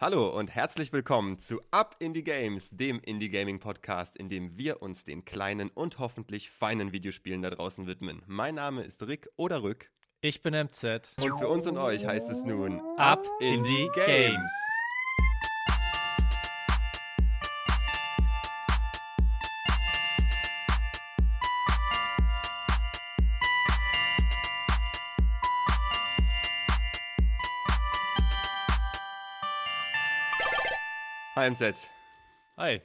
Hallo und herzlich willkommen zu Up Indie Games, dem Indie Gaming Podcast, in dem wir uns den kleinen und hoffentlich feinen Videospielen da draußen widmen. Mein Name ist Rick oder Rück. Ich bin MZ. Und für uns und euch heißt es nun Up Indie Games. Hi MZ. Hi.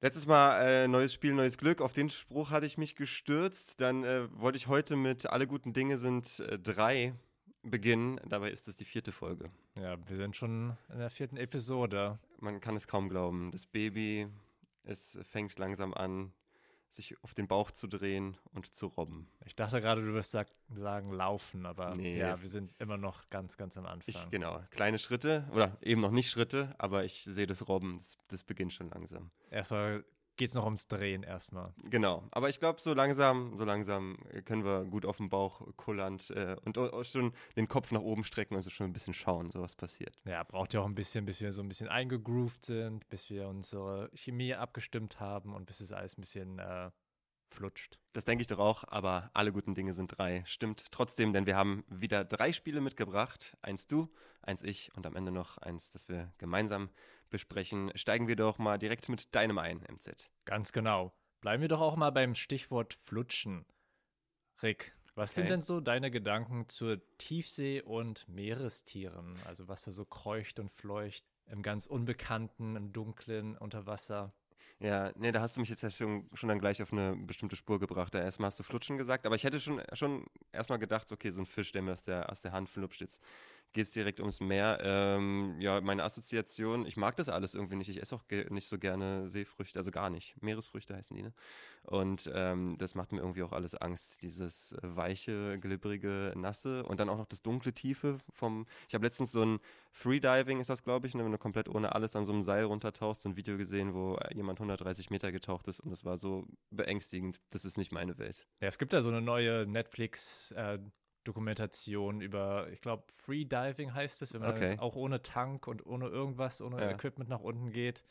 Letztes Mal äh, neues Spiel, neues Glück. Auf den Spruch hatte ich mich gestürzt. Dann äh, wollte ich heute mit Alle guten Dinge sind äh, drei beginnen. Dabei ist es die vierte Folge. Ja, wir sind schon in der vierten Episode. Man kann es kaum glauben. Das Baby, es fängt langsam an, sich auf den Bauch zu drehen und zu robben. Ich dachte gerade, du wirst sag, sagen laufen, aber Nee. ja, wir sind immer noch ganz, ganz am Anfang. Ich, genau, kleine Schritte oder eben noch nicht Schritte, aber ich sehe das Robben, das, das beginnt schon langsam. Erstmal geht es noch ums Drehen erstmal. Genau, aber ich glaube, so langsam, so langsam können wir gut auf dem Bauch kullernd äh, und auch schon den Kopf nach oben strecken und so schon ein bisschen schauen, so was passiert. Ja, braucht ja auch ein bisschen, bis wir so ein bisschen eingegroovt sind, bis wir unsere Chemie abgestimmt haben und bis es alles ein bisschen äh, flutscht. Das denke ich doch auch, aber alle guten Dinge sind drei. Stimmt trotzdem, denn wir haben wieder drei Spiele mitgebracht. Eins du, eins ich und am Ende noch eins, das wir gemeinsam besprechen. Steigen wir doch mal direkt mit deinem ein, MZ. Ganz genau. Bleiben wir doch auch mal beim Stichwort Flutschen. Rick, was sind Okay. denn so deine Gedanken zur Tiefsee- und Meerestieren? Also was da so kreucht und fleucht im ganz Unbekannten, im Dunklen, unter Wasser. Ja, nee, da hast du mich jetzt ja schon, schon dann gleich auf eine bestimmte Spur gebracht. Da erstmal hast du Flutschen gesagt, aber ich hätte schon, schon erstmal gedacht, okay, so ein Fisch, der mir aus der, aus der Hand flutscht, jetzt geht es direkt ums Meer. Ähm, ja, meine Assoziation, ich mag das alles irgendwie nicht. Ich esse auch nicht so gerne Seefrüchte, also gar nicht. Meeresfrüchte heißen die, ne? Und ähm, das macht mir irgendwie auch alles Angst. Dieses äh, weiche, glibberige, nasse und dann auch noch das dunkle, tiefe vom. Ich habe letztens so ein Freediving, ist das, glaube ich, ne? wenn du komplett ohne alles an so einem Seil runtertauchst, so ein Video gesehen, wo äh, jemand 130 Meter getaucht ist und das war so beängstigend. Das ist nicht meine Welt. Ja, es gibt ja so eine neue Netflix-Dokumentation über, ich glaube, Freediving heißt es, wenn man Okay. jetzt auch ohne Tank und ohne irgendwas, ohne Ja. Equipment nach unten geht.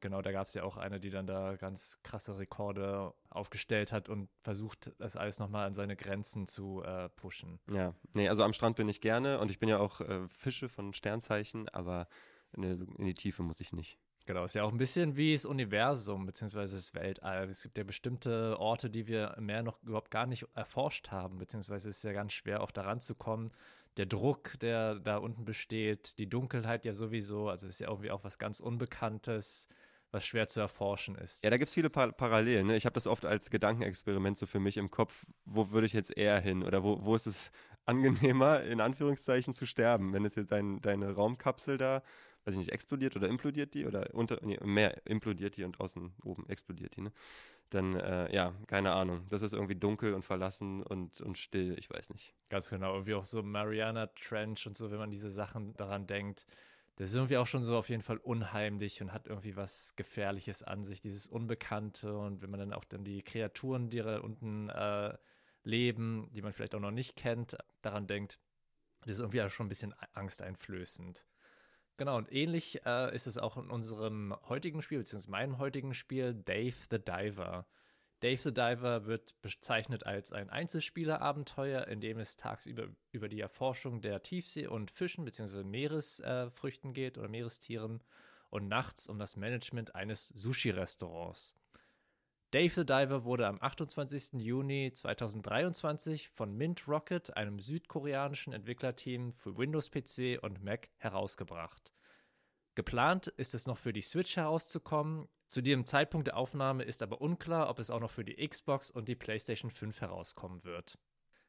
Genau, da gab es ja auch eine, die dann da ganz krasse Rekorde aufgestellt hat und versucht, das alles nochmal an seine Grenzen zu äh, pushen. Ja, nee, also am Strand bin ich gerne und ich bin ja auch äh, Fische von Sternzeichen, aber in die Tiefe muss ich nicht. Genau, ist ja auch ein bisschen wie das Universum beziehungsweise das Weltall. Es gibt ja bestimmte Orte, die wir im Meer noch überhaupt gar nicht erforscht haben, beziehungsweise ist ja ganz schwer, auch daran zu kommen. Der Druck, der da unten besteht, die Dunkelheit ja sowieso, also ist ja irgendwie auch was ganz Unbekanntes, was schwer zu erforschen ist. Ja, da gibt es viele pa Parallelen. Ne? Ich habe das oft als Gedankenexperiment so für mich im Kopf. Wo würde ich jetzt eher hin? Oder wo, wo ist es angenehmer, in Anführungszeichen, zu sterben? Wenn es jetzt dein, deine Raumkapsel da, weiß ich nicht, explodiert oder implodiert die? Oder unter, nee, im Meer implodiert die und außen oben explodiert die, ne? Dann, äh, ja, keine Ahnung. Das ist irgendwie dunkel und verlassen und, und still, ich weiß nicht. Ganz genau, irgendwie auch so Mariana Trench und so, wenn man diese Sachen daran denkt. Das ist irgendwie auch schon so auf jeden Fall unheimlich und hat irgendwie was Gefährliches an sich, dieses Unbekannte. Und wenn man dann auch dann die Kreaturen, die da unten äh, leben, die man vielleicht auch noch nicht kennt, daran denkt, das ist irgendwie auch schon ein bisschen angsteinflößend. Genau, und ähnlich äh, ist es auch in unserem heutigen Spiel, beziehungsweise meinem heutigen Spiel, Dave the Diver. Dave the Diver wird bezeichnet als ein Einzelspielerabenteuer, in dem es tagsüber über die Erforschung der Tiefsee- und Fischen bzw. Meeresfrüchten geht oder Meerestieren und nachts um das Management eines Sushi-Restaurants. Dave the Diver wurde am 28. Juni 2023 von Mint Rocket, einem südkoreanischen Entwicklerteam für Windows PC und Mac, herausgebracht. Geplant ist es noch für die Switch herauszukommen. Zu dem Zeitpunkt der Aufnahme ist aber unklar, ob es auch noch für die Xbox und die PlayStation 5 herauskommen wird.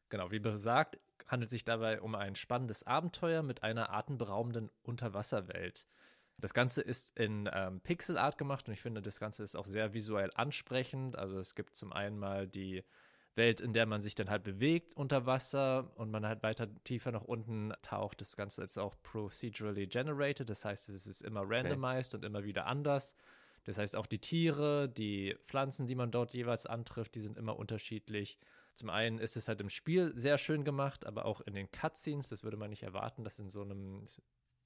Genau, wie besagt, handelt es sich dabei um ein spannendes Abenteuer mit einer atemberaubenden Unterwasserwelt. Das Ganze ist in ähm, Pixel Art gemacht und ich finde, das Ganze ist auch sehr visuell ansprechend. Also es gibt zum einen mal die Welt, in der man sich dann halt bewegt unter Wasser und man halt weiter tiefer nach unten taucht. Das Ganze ist auch procedurally generated, das heißt, es ist immer randomized und immer wieder anders. Das heißt, auch die Tiere, die Pflanzen, die man dort jeweils antrifft, die sind immer unterschiedlich. Zum einen ist es halt im Spiel sehr schön gemacht, aber auch in den Cutscenes, das würde man nicht erwarten, dass in so einem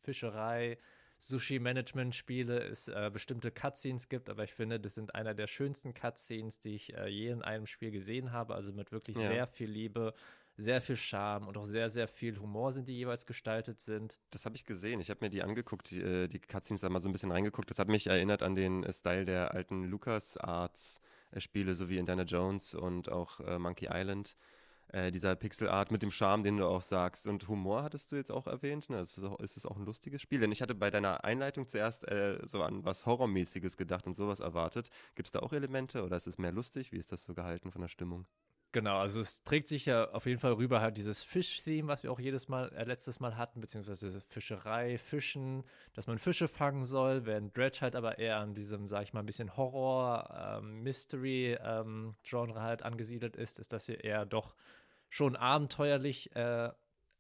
Fischerei Sushi-Management-Spiele es äh, bestimmte Cutscenes gibt, aber ich finde, das sind einer der schönsten Cutscenes, die ich äh, je in einem Spiel gesehen habe. Also mit wirklich ja. sehr viel Liebe, sehr viel Charme und auch sehr, sehr viel Humor sind die jeweils gestaltet sind. Das habe ich gesehen. Ich habe mir die angeguckt, die, äh, die Cutscenes da mal so ein bisschen reingeguckt. Das hat mich erinnert an den äh, Style der alten LucasArts-Spiele, so wie Indiana Jones und auch äh, Monkey Island. Äh, dieser Pixelart mit dem Charme, den du auch sagst. Und Humor hattest du jetzt auch erwähnt. Ne? Ist, es auch, ist es auch ein lustiges Spiel? Denn ich hatte bei deiner Einleitung zuerst äh, so an was Horrormäßiges gedacht und sowas erwartet. Gibt es da auch Elemente oder ist es mehr lustig? Wie ist das so gehalten von der Stimmung? Genau, also es trägt sich ja auf jeden Fall rüber halt dieses Fisch-Theme, was wir auch jedes Mal, äh, letztes Mal hatten, beziehungsweise Fischerei, Fischen, dass man Fische fangen soll, während Dredge halt aber eher an diesem, sag ich mal, ein bisschen Horror, ähm, ähm, halt angesiedelt ist, ist das hier eher doch schon abenteuerlich äh, äh,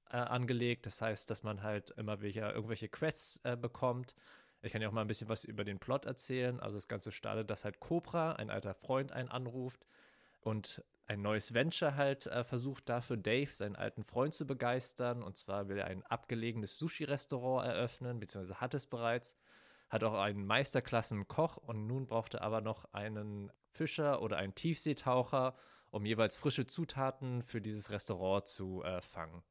angelegt. Das heißt, dass man halt immer wieder irgendwelche Quests äh, bekommt. Ich kann ja auch mal ein bisschen was über den Plot erzählen. Also das Ganze startet, dass halt Cobra, ein alter Freund, einen anruft und ein neues Venture halt äh, versucht dafür Dave, seinen alten Freund zu begeistern. Und zwar will er ein abgelegenes Sushi-Restaurant eröffnen, beziehungsweise hat es bereits. Hat auch einen Meisterklassen-Koch und nun braucht er aber noch einen Fischer oder einen Tiefseetaucher, um jeweils frische Zutaten für dieses Restaurant zu äh, fangen.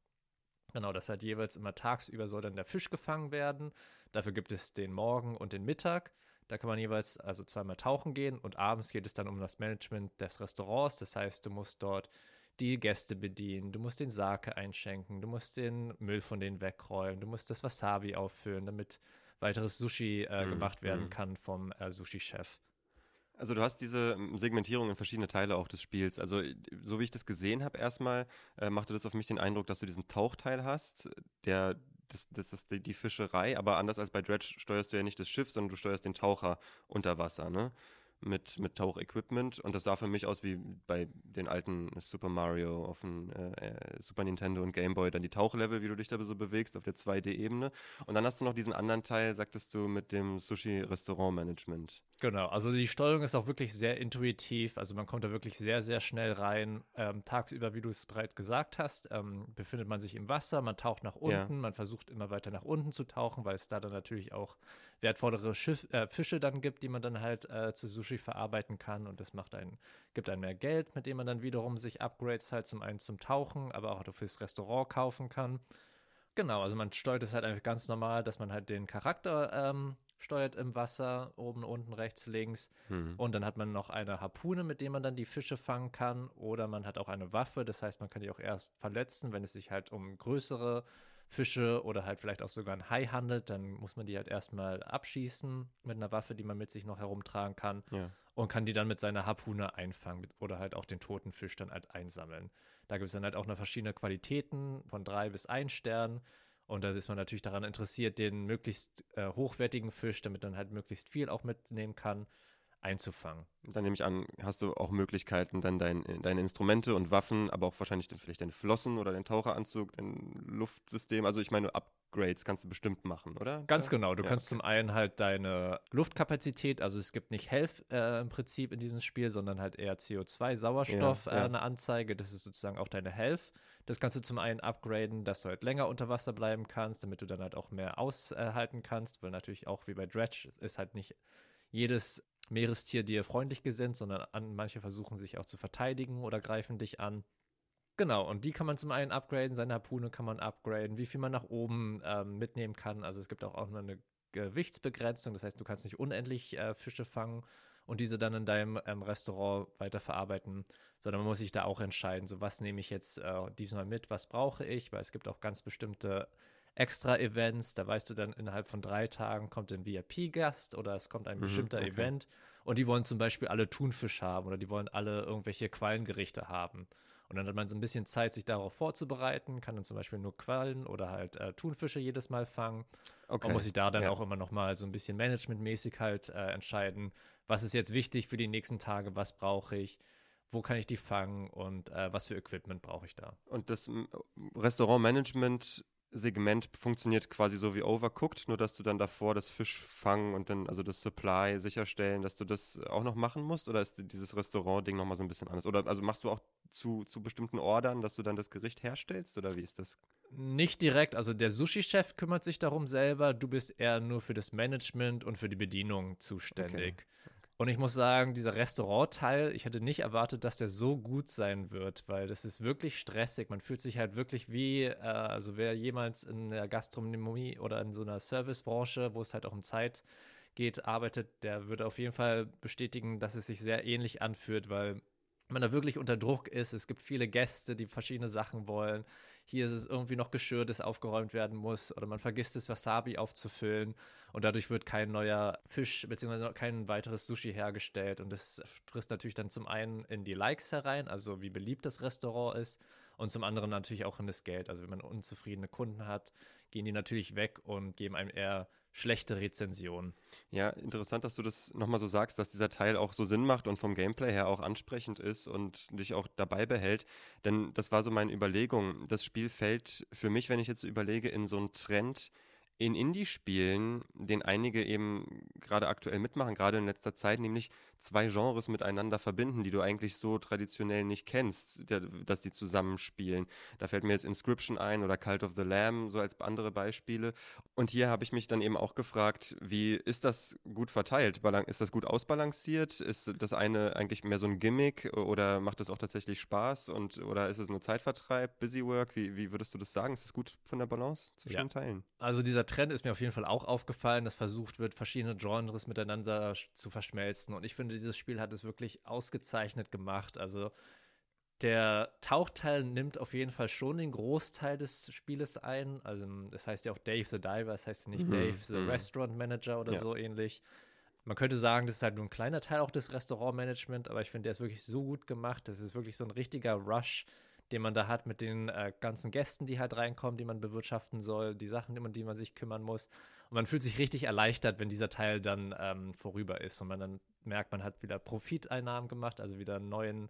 Genau, das hat jeweils immer tagsüber soll dann der Fisch gefangen werden. Dafür gibt es den Morgen und den Mittag. Da kann man jeweils also zweimal tauchen gehen und abends geht es dann um das Management des Restaurants. Das heißt, du musst dort die Gäste bedienen, du musst den Sake einschenken, du musst den Müll von denen wegräumen, du musst das Wasabi auffüllen, damit weiteres Sushi äh, mm, gemacht werden mm. kann vom äh, Sushi-Chef. Also du hast diese ähm, Segmentierung in verschiedene Teile auch des Spiels. Also so wie ich das gesehen habe, erstmal äh, machte das auf mich den Eindruck, dass du diesen Tauchteil hast, der das, das ist die, die Fischerei, aber anders als bei Dredge steuerst du ja nicht das Schiff, sondern du steuerst den Taucher unter Wasser, ne? Mit, mit Tauchequipment und das sah für mich aus wie bei den alten Super Mario auf dem äh, äh, Super Nintendo und Game Boy, dann die Tauchlevel, wie du dich da so bewegst auf der 2D-Ebene. Und dann hast du noch diesen anderen Teil, sagtest du, mit dem Sushi-Restaurant-Management. Genau, also die Steuerung ist auch wirklich sehr intuitiv, also man kommt da wirklich sehr, sehr schnell rein. Ähm, tagsüber, wie du es bereits gesagt hast, ähm, befindet man sich im Wasser, man taucht nach unten, ja. man versucht immer weiter nach unten zu tauchen, weil es da dann natürlich auch wertvollere Schiff, äh, Fische dann gibt, die man dann halt äh, zu Sushi verarbeiten kann und das macht einen, gibt einem mehr Geld, mit dem man dann wiederum sich Upgrades halt zum einen zum Tauchen, aber auch fürs Restaurant kaufen kann. Genau, also man steuert es halt einfach ganz normal, dass man halt den Charakter ähm, steuert im Wasser, oben, unten, rechts, links. Mhm. Und dann hat man noch eine Harpune, mit der man dann die Fische fangen kann. Oder man hat auch eine Waffe, das heißt, man kann die auch erst verletzen, wenn es sich halt um größere Fische oder halt vielleicht auch sogar ein Hai handelt, dann muss man die halt erstmal abschießen mit einer Waffe, die man mit sich noch herumtragen kann ja. und kann die dann mit seiner Harpune einfangen oder halt auch den toten Fisch dann halt einsammeln. Da gibt es dann halt auch noch verschiedene Qualitäten von drei bis ein Stern. Und da ist man natürlich daran interessiert, den möglichst äh, hochwertigen Fisch, damit man halt möglichst viel auch mitnehmen kann, einzufangen. Dann nehme ich an, hast du auch Möglichkeiten, dann dein, deine Instrumente und Waffen, aber auch wahrscheinlich dann vielleicht deine Flossen oder den Taucheranzug, dein Luftsystem. Also ich meine, Upgrades kannst du bestimmt machen, oder? Ganz ja? genau. Du ja, kannst okay. zum einen halt deine Luftkapazität, also es gibt nicht Health äh, im Prinzip in diesem Spiel, sondern halt eher CO2, Sauerstoff, ja, äh, eine Anzeige. Das ist sozusagen auch deine Health. Das kannst du zum einen upgraden, dass du halt länger unter Wasser bleiben kannst, damit du dann halt auch mehr aushalten kannst, weil natürlich auch wie bei Dredge ist halt nicht jedes Meerestier dir freundlich gesinnt, sondern an, manche versuchen sich auch zu verteidigen oder greifen dich an. Genau, und die kann man zum einen upgraden, seine Harpune kann man upgraden, wie viel man nach oben ähm, mitnehmen kann. Also es gibt auch, auch eine Gewichtsbegrenzung, das heißt, du kannst nicht unendlich äh, Fische fangen und diese dann in deinem ähm, Restaurant weiterverarbeiten, sondern man muss sich da auch entscheiden, so was nehme ich jetzt äh, diesmal mit, was brauche ich, weil es gibt auch ganz bestimmte Extra-Events. Da weißt du dann, innerhalb von drei Tagen kommt ein VIP-Gast oder es kommt ein mhm, bestimmter okay. Event. Und die wollen zum Beispiel alle Thunfisch haben oder die wollen alle irgendwelche Quallengerichte haben. Und dann hat man so ein bisschen Zeit, sich darauf vorzubereiten, kann dann zum Beispiel nur Quallen oder halt äh, Thunfische jedes Mal fangen. Okay. Man muss sich da dann ja. auch immer noch mal so ein bisschen managementmäßig halt äh, entscheiden, was ist jetzt wichtig für die nächsten Tage, was brauche ich, wo kann ich die fangen und äh, was für Equipment brauche ich da. Und das Restaurantmanagement Segment funktioniert quasi so wie Overcooked, nur dass du dann davor das Fischfangen und dann, also das Supply sicherstellen, dass du das auch noch machen musst? Oder ist dieses Restaurant-Ding nochmal so ein bisschen anders? Oder also machst du auch zu, zu bestimmten Ordern, dass du dann das Gericht herstellst? Oder wie ist das? Nicht direkt, also der Sushi-Chef kümmert sich darum selber, du bist eher nur für das Management und für die Bedienung zuständig. Okay. Und ich muss sagen, dieser Restaurantteil, ich hätte nicht erwartet, dass der so gut sein wird, weil das ist wirklich stressig. Man fühlt sich halt wirklich wie, äh, also wer jemals in der Gastronomie oder in so einer Servicebranche, wo es halt auch um Zeit geht, arbeitet, der würde auf jeden Fall bestätigen, dass es sich sehr ähnlich anfühlt, weil man da wirklich unter Druck ist. Es gibt viele Gäste, die verschiedene Sachen wollen. Hier ist es irgendwie noch Geschirr, das aufgeräumt werden muss. Oder man vergisst das Wasabi aufzufüllen. Und dadurch wird kein neuer Fisch bzw. kein weiteres Sushi hergestellt. Und das frisst natürlich dann zum einen in die Likes herein, also wie beliebt das Restaurant ist. Und zum anderen natürlich auch in das Geld. Also wenn man unzufriedene Kunden hat, gehen die natürlich weg und geben einem eher schlechte Rezension. Ja, interessant, dass du das nochmal so sagst, dass dieser Teil auch so Sinn macht und vom Gameplay her auch ansprechend ist und dich auch dabei behält. Denn das war so meine Überlegung. Das Spiel fällt für mich, wenn ich jetzt so überlege, in so einen Trend, in Indie-Spielen, den einige eben gerade aktuell mitmachen, gerade in letzter Zeit, nämlich zwei Genres miteinander verbinden, die du eigentlich so traditionell nicht kennst, dass die zusammenspielen. Da fällt mir jetzt Inscription ein oder Cult of the Lamb, so als andere Beispiele. Und hier habe ich mich dann eben auch gefragt, wie ist das gut verteilt? Ist das gut ausbalanciert? Ist das eine eigentlich mehr so ein Gimmick oder macht das auch tatsächlich Spaß? Und, oder ist es nur Zeitvertreib, Busy Work? Wie, wie würdest du das sagen? Ist es gut von der Balance zwischen ja. den Teilen? Also dieser Trend ist mir auf jeden Fall auch aufgefallen, dass versucht wird, verschiedene Genres miteinander zu verschmelzen. Und ich finde, dieses Spiel hat es wirklich ausgezeichnet gemacht. Also der Tauchteil nimmt auf jeden Fall schon den Großteil des Spieles ein. Also das heißt ja auch Dave the Diver, das heißt nicht mhm. Dave the mhm. Restaurant Manager oder ja. so ähnlich. Man könnte sagen, das ist halt nur ein kleiner Teil auch des Restaurantmanagement, aber ich finde, der ist wirklich so gut gemacht. Das ist wirklich so ein richtiger Rush den man da hat mit den äh, ganzen Gästen, die halt reinkommen, die man bewirtschaften soll, die Sachen, um die man sich kümmern muss. Und man fühlt sich richtig erleichtert, wenn dieser Teil dann ähm, vorüber ist und man dann merkt, man hat wieder Profiteinnahmen gemacht, also wieder neuen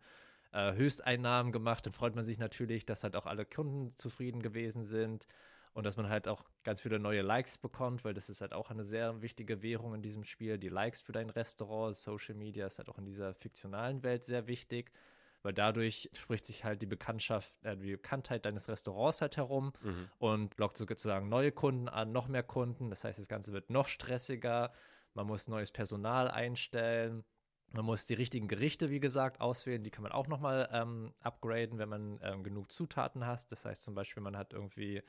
äh, Höchsteinnahmen gemacht. Dann freut man sich natürlich, dass halt auch alle Kunden zufrieden gewesen sind und dass man halt auch ganz viele neue Likes bekommt, weil das ist halt auch eine sehr wichtige Währung in diesem Spiel. Die Likes für dein Restaurant, Social Media ist halt auch in dieser fiktionalen Welt sehr wichtig weil dadurch spricht sich halt die Bekanntschaft, äh, die Bekanntheit deines Restaurants halt herum mhm. und lockt sozusagen neue Kunden an, noch mehr Kunden. Das heißt, das Ganze wird noch stressiger. Man muss neues Personal einstellen. Man muss die richtigen Gerichte, wie gesagt, auswählen. Die kann man auch nochmal ähm, upgraden, wenn man ähm, genug Zutaten hat. Das heißt zum Beispiel, man hat irgendwie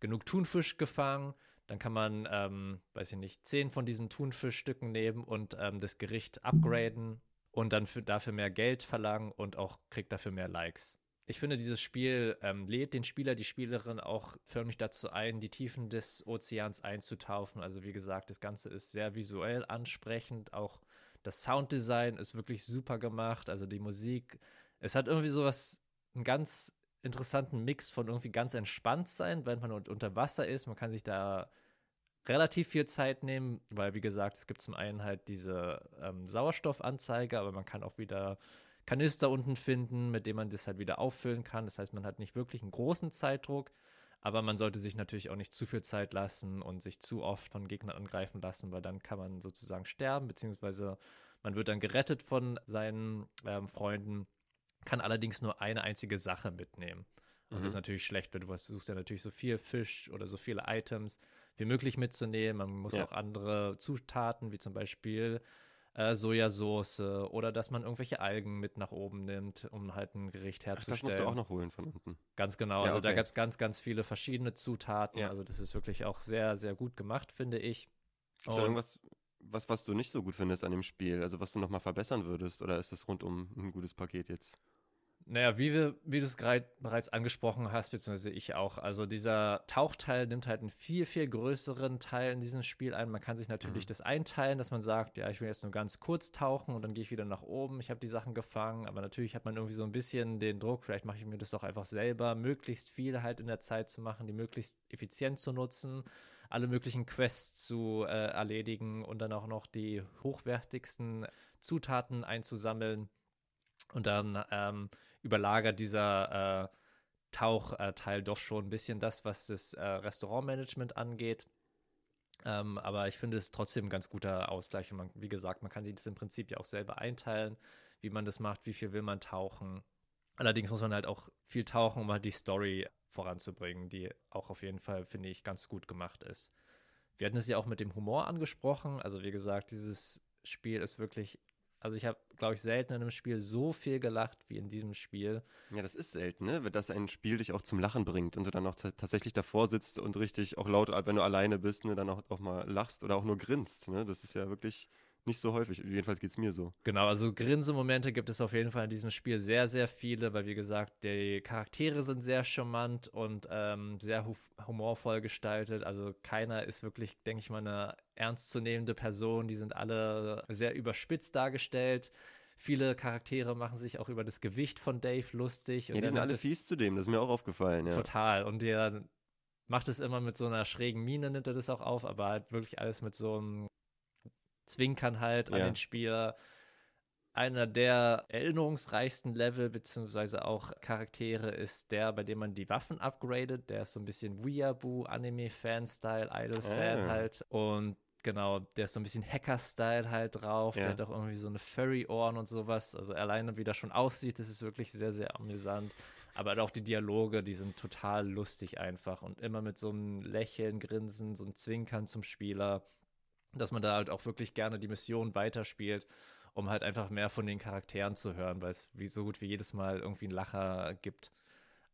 genug Thunfisch gefangen. Dann kann man, ähm, weiß ich nicht, zehn von diesen Thunfischstücken nehmen und ähm, das Gericht upgraden und dann für, dafür mehr Geld verlangen und auch kriegt dafür mehr Likes. Ich finde, dieses Spiel ähm, lädt den Spieler, die Spielerin auch förmlich dazu ein, die Tiefen des Ozeans einzutauchen. Also wie gesagt, das Ganze ist sehr visuell ansprechend. Auch das Sounddesign ist wirklich super gemacht. Also die Musik. Es hat irgendwie sowas, einen ganz interessanten Mix von irgendwie ganz entspannt sein, wenn man unter Wasser ist. Man kann sich da relativ viel Zeit nehmen, weil wie gesagt, es gibt zum einen halt diese ähm, Sauerstoffanzeige, aber man kann auch wieder Kanister unten finden, mit dem man das halt wieder auffüllen kann. Das heißt, man hat nicht wirklich einen großen Zeitdruck, aber man sollte sich natürlich auch nicht zu viel Zeit lassen und sich zu oft von Gegnern angreifen lassen, weil dann kann man sozusagen sterben, beziehungsweise man wird dann gerettet von seinen ähm, Freunden, kann allerdings nur eine einzige Sache mitnehmen. Und mhm. das ist natürlich schlecht, weil du versuchst ja natürlich so viel Fisch oder so viele Items wie möglich mitzunehmen. Man muss ja. auch andere Zutaten, wie zum Beispiel äh, Sojasauce oder dass man irgendwelche Algen mit nach oben nimmt, um halt ein Gericht herzustellen. Ach, das musst du auch noch holen von unten. Ganz genau. Ja, also okay. da gab es ganz, ganz viele verschiedene Zutaten. Ja. Also das ist wirklich auch sehr, sehr gut gemacht, finde ich. Gibt es irgendwas, was, was du nicht so gut findest an dem Spiel? Also was du nochmal verbessern würdest? Oder ist das rundum ein gutes Paket jetzt? Naja, wie, wir, wie du es bereits angesprochen hast, beziehungsweise ich auch. Also dieser Tauchteil nimmt halt einen viel, viel größeren Teil in diesem Spiel ein. Man kann sich natürlich mhm. das einteilen, dass man sagt, ja, ich will jetzt nur ganz kurz tauchen und dann gehe ich wieder nach oben. Ich habe die Sachen gefangen, aber natürlich hat man irgendwie so ein bisschen den Druck, vielleicht mache ich mir das doch einfach selber, möglichst viel halt in der Zeit zu machen, die möglichst effizient zu nutzen, alle möglichen Quests zu äh, erledigen und dann auch noch die hochwertigsten Zutaten einzusammeln. Und dann ähm, überlagert dieser äh, Tauchteil doch schon ein bisschen das, was das äh, Restaurantmanagement angeht. Ähm, aber ich finde es trotzdem ein ganz guter Ausgleich. Und man, wie gesagt, man kann sich das im Prinzip ja auch selber einteilen, wie man das macht, wie viel will man tauchen. Allerdings muss man halt auch viel tauchen, um halt die Story voranzubringen, die auch auf jeden Fall, finde ich, ganz gut gemacht ist. Wir hatten es ja auch mit dem Humor angesprochen. Also wie gesagt, dieses Spiel ist wirklich also ich habe, glaube ich, selten in einem Spiel so viel gelacht wie in diesem Spiel. Ja, das ist selten, ne? Dass ein Spiel dich auch zum Lachen bringt und du dann auch tatsächlich davor sitzt und richtig auch laut, wenn du alleine bist, ne, dann auch, auch mal lachst oder auch nur grinst. Ne? Das ist ja wirklich nicht so häufig. Jedenfalls geht es mir so. Genau, also Grinsemomente gibt es auf jeden Fall in diesem Spiel sehr, sehr viele, weil wie gesagt, die Charaktere sind sehr charmant und ähm, sehr hu humorvoll gestaltet. Also keiner ist wirklich, denke ich mal, eine ernstzunehmende Person. Die sind alle sehr überspitzt dargestellt. Viele Charaktere machen sich auch über das Gewicht von Dave lustig. Ja, die sind alle fies zu dem, das ist mir auch aufgefallen. Ja. Total. Und der macht es immer mit so einer schrägen Miene, nimmt er das auch auf, aber halt wirklich alles mit so einem Zwinkern halt an ja. den Spieler. Einer der erinnerungsreichsten Level beziehungsweise auch Charaktere ist der, bei dem man die Waffen upgradet. Der ist so ein bisschen Weeaboo, Anime-Fan-Style, Idol-Fan ah. halt. Und genau, der ist so ein bisschen Hacker-Style halt drauf. Ja. Der hat auch irgendwie so eine Furry-Ohren und sowas. Also alleine, wie das schon aussieht, das ist wirklich sehr, sehr amüsant. Aber halt auch die Dialoge, die sind total lustig einfach und immer mit so einem Lächeln, Grinsen, so einem Zwinkern zum Spieler dass man da halt auch wirklich gerne die Mission weiterspielt, um halt einfach mehr von den Charakteren zu hören, weil es wie so gut wie jedes Mal irgendwie einen Lacher gibt.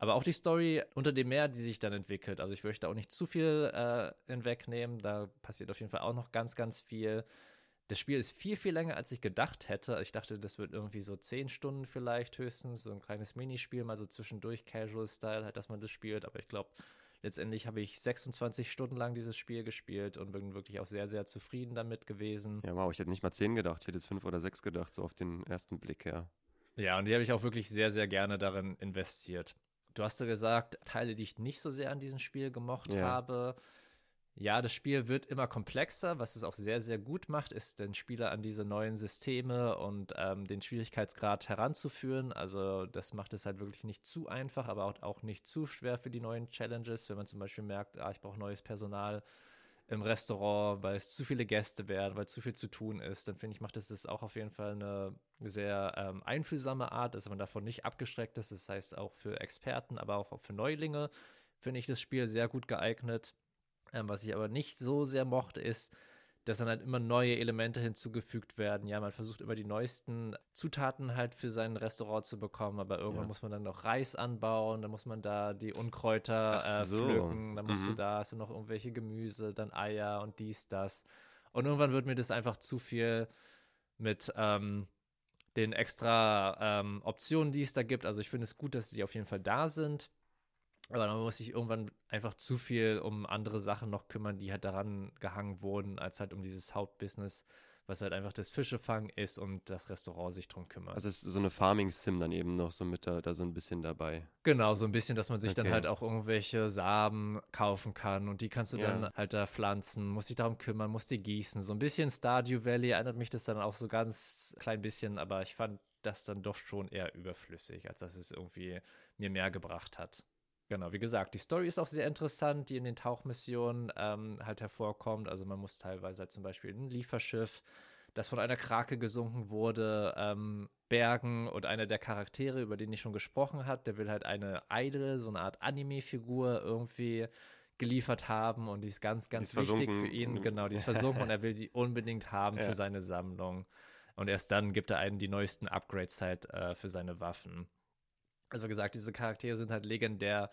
Aber auch die Story unter dem Meer, die sich dann entwickelt. Also ich möchte auch nicht zu viel äh, hinwegnehmen. Da passiert auf jeden Fall auch noch ganz, ganz viel. Das Spiel ist viel, viel länger, als ich gedacht hätte. Ich dachte, das wird irgendwie so zehn Stunden vielleicht höchstens. So ein kleines Minispiel, mal so zwischendurch Casual-Style, halt, dass man das spielt. Aber ich glaube, Letztendlich habe ich 26 Stunden lang dieses Spiel gespielt und bin wirklich auch sehr, sehr zufrieden damit gewesen. Ja, wow, ich hätte nicht mal 10 gedacht, ich hätte jetzt 5 oder 6 gedacht, so auf den ersten Blick, ja. Ja, und die habe ich auch wirklich sehr, sehr gerne darin investiert. Du hast ja gesagt, Teile, die ich nicht so sehr an diesem Spiel gemocht ja. habe, ja, das Spiel wird immer komplexer. Was es auch sehr, sehr gut macht, ist den Spieler an diese neuen Systeme und ähm, den Schwierigkeitsgrad heranzuführen. Also das macht es halt wirklich nicht zu einfach, aber auch, auch nicht zu schwer für die neuen Challenges. Wenn man zum Beispiel merkt, ah, ich brauche neues Personal im Restaurant, weil es zu viele Gäste werden, weil zu viel zu tun ist, dann finde ich, macht es auch auf jeden Fall eine sehr ähm, einfühlsame Art, dass man davon nicht abgeschreckt ist. Das heißt auch für Experten, aber auch für Neulinge finde ich das Spiel sehr gut geeignet. Ähm, was ich aber nicht so sehr mochte, ist, dass dann halt immer neue Elemente hinzugefügt werden. Ja, man versucht immer die neuesten Zutaten halt für sein Restaurant zu bekommen, aber irgendwann ja. muss man dann noch Reis anbauen, dann muss man da die Unkräuter äh, so. pflücken, dann musst mhm. du da hast du noch irgendwelche Gemüse, dann Eier und dies, das. Und irgendwann wird mir das einfach zu viel mit ähm, den extra ähm, Optionen, die es da gibt. Also ich finde es gut, dass sie auf jeden Fall da sind. Aber dann muss ich irgendwann einfach zu viel um andere Sachen noch kümmern, die halt daran gehangen wurden, als halt um dieses Hauptbusiness, was halt einfach das Fischefang ist und das Restaurant sich drum kümmert. Also ist so eine Farming-Sim dann eben noch so mit da, da so ein bisschen dabei. Genau, so ein bisschen, dass man sich okay. dann halt auch irgendwelche Samen kaufen kann und die kannst du ja. dann halt da pflanzen, muss dich darum kümmern, muss die gießen. So ein bisschen Stardew Valley erinnert mich das dann auch so ganz klein bisschen, aber ich fand das dann doch schon eher überflüssig, als dass es irgendwie mir mehr gebracht hat. Genau, wie gesagt, die Story ist auch sehr interessant, die in den Tauchmissionen ähm, halt hervorkommt. Also man muss teilweise halt zum Beispiel ein Lieferschiff, das von einer Krake gesunken wurde, ähm, bergen und einer der Charaktere, über den ich schon gesprochen habe, der will halt eine Idol, so eine Art Anime-Figur irgendwie geliefert haben und die ist ganz, ganz ist wichtig versunken. für ihn. Genau, die ist versunken und er will die unbedingt haben ja. für seine Sammlung. Und erst dann gibt er einen die neuesten Upgrades halt äh, für seine Waffen. Also gesagt, diese Charaktere sind halt legendär.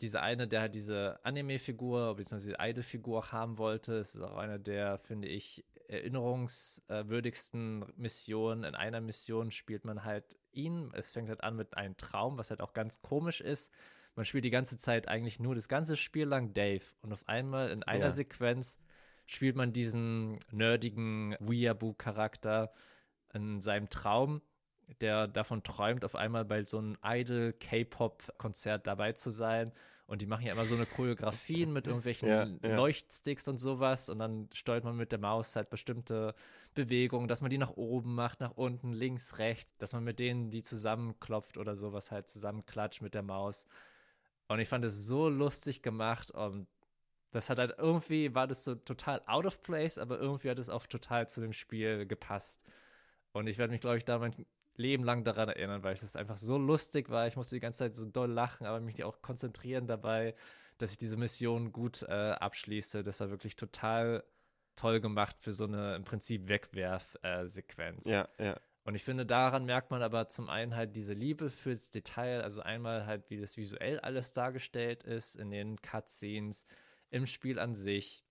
Dieser eine, der halt diese Anime-Figur bzw. Idol-Figur haben wollte, ist auch einer der, finde ich, erinnerungswürdigsten Missionen. In einer Mission spielt man halt ihn. Es fängt halt an mit einem Traum, was halt auch ganz komisch ist. Man spielt die ganze Zeit eigentlich nur das ganze Spiel lang Dave. Und auf einmal in einer ja. Sequenz spielt man diesen nerdigen Weeaboo-Charakter in seinem Traum der davon träumt, auf einmal bei so einem Idol-K-Pop-Konzert dabei zu sein. Und die machen ja immer so eine Choreografien mit irgendwelchen ja, ja. Leuchtsticks und sowas. Und dann steuert man mit der Maus halt bestimmte Bewegungen, dass man die nach oben macht, nach unten, links, rechts, dass man mit denen, die zusammenklopft oder sowas halt zusammenklatscht mit der Maus. Und ich fand es so lustig gemacht und das hat halt irgendwie, war das so total out of place, aber irgendwie hat es auch total zu dem Spiel gepasst. Und ich werde mich, glaube ich, da mein Leben lang daran erinnern, weil es einfach so lustig war. Ich musste die ganze Zeit so doll lachen, aber mich auch konzentrieren dabei, dass ich diese Mission gut äh, abschließe. Das war wirklich total toll gemacht für so eine im Prinzip Wegwerf-Sequenz. Äh, ja, ja. Und ich finde, daran merkt man aber zum einen halt diese Liebe fürs Detail, also einmal halt, wie das visuell alles dargestellt ist in den Cutscenes, im Spiel an sich,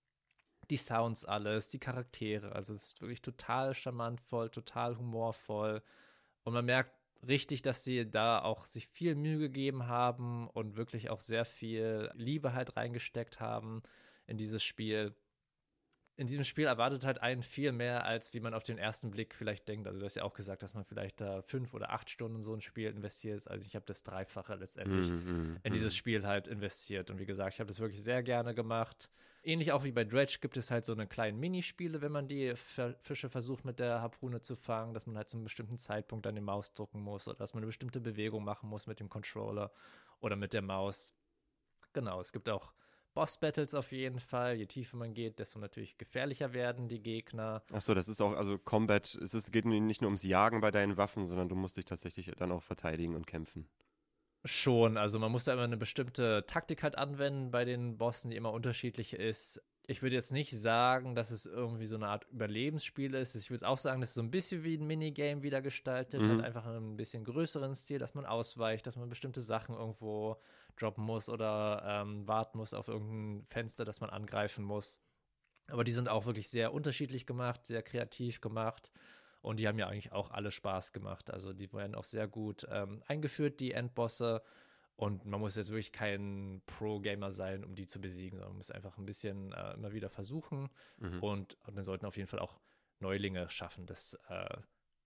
die Sounds alles, die Charaktere. Also es ist wirklich total charmantvoll, total humorvoll. Und man merkt richtig, dass sie da auch sich viel Mühe gegeben haben und wirklich auch sehr viel Liebe halt reingesteckt haben in dieses Spiel in diesem Spiel erwartet halt einen viel mehr, als wie man auf den ersten Blick vielleicht denkt. Also du hast ja auch gesagt, dass man vielleicht da fünf oder acht Stunden in so ein Spiel investiert. Also ich habe das Dreifache letztendlich mm, in dieses Spiel halt investiert. Und wie gesagt, ich habe das wirklich sehr gerne gemacht. Ähnlich auch wie bei Dredge gibt es halt so eine kleine Minispiele, wenn man die Fische versucht mit der Harpune zu fangen, dass man halt zu einem bestimmten Zeitpunkt dann die Maus drucken muss oder dass man eine bestimmte Bewegung machen muss mit dem Controller oder mit der Maus. Genau, es gibt auch Boss-Battles auf jeden Fall. Je tiefer man geht, desto natürlich gefährlicher werden die Gegner. Achso, das ist auch, also Combat, es ist, geht nicht nur ums Jagen bei deinen Waffen, sondern du musst dich tatsächlich dann auch verteidigen und kämpfen. Schon, also man muss da immer eine bestimmte Taktik halt anwenden bei den Bossen, die immer unterschiedlich ist. Ich würde jetzt nicht sagen, dass es irgendwie so eine Art Überlebensspiel ist. Ich würde auch sagen, dass es so ein bisschen wie ein Minigame wieder gestaltet, mhm. halt einfach in einem bisschen größeren Stil, dass man ausweicht, dass man bestimmte Sachen irgendwo droppen muss oder ähm, warten muss auf irgendein Fenster, das man angreifen muss. Aber die sind auch wirklich sehr unterschiedlich gemacht, sehr kreativ gemacht. Und die haben ja eigentlich auch alle Spaß gemacht. Also die werden auch sehr gut ähm, eingeführt, die Endbosse. Und man muss jetzt wirklich kein Pro-Gamer sein, um die zu besiegen, sondern man muss einfach ein bisschen äh, immer wieder versuchen. Mhm. Und, und dann sollten auf jeden Fall auch Neulinge schaffen, das äh,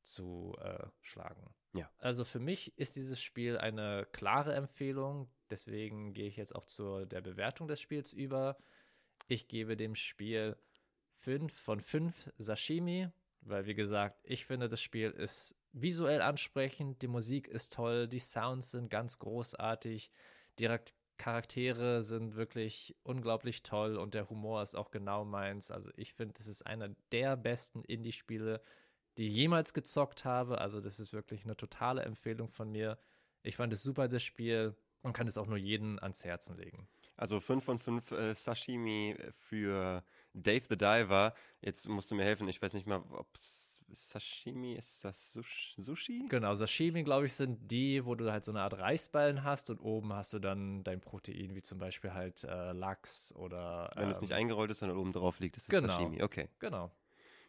zu äh, schlagen. Ja. Also für mich ist dieses Spiel eine klare Empfehlung. Deswegen gehe ich jetzt auch zu der Bewertung des Spiels über. Ich gebe dem Spiel 5 von 5 Sashimi, weil wie gesagt, ich finde, das Spiel ist visuell ansprechend, die Musik ist toll, die Sounds sind ganz großartig, die Charaktere sind wirklich unglaublich toll und der Humor ist auch genau meins. Also ich finde, das ist einer der besten Indie-Spiele, die ich jemals gezockt habe. Also das ist wirklich eine totale Empfehlung von mir. Ich fand es super, das Spiel und kann es auch nur jeden ans Herzen legen. Also 5 von 5 äh, Sashimi für Dave the Diver. Jetzt musst du mir helfen, ich weiß nicht mal, ob Sashimi ist das Sushi? Genau, Sashimi, glaube ich, sind die, wo du halt so eine Art Reisballen hast und oben hast du dann dein Protein, wie zum Beispiel halt äh, Lachs oder. Wenn ähm, es nicht eingerollt ist, sondern oben drauf liegt, ist es genau, Sashimi. Okay. Genau.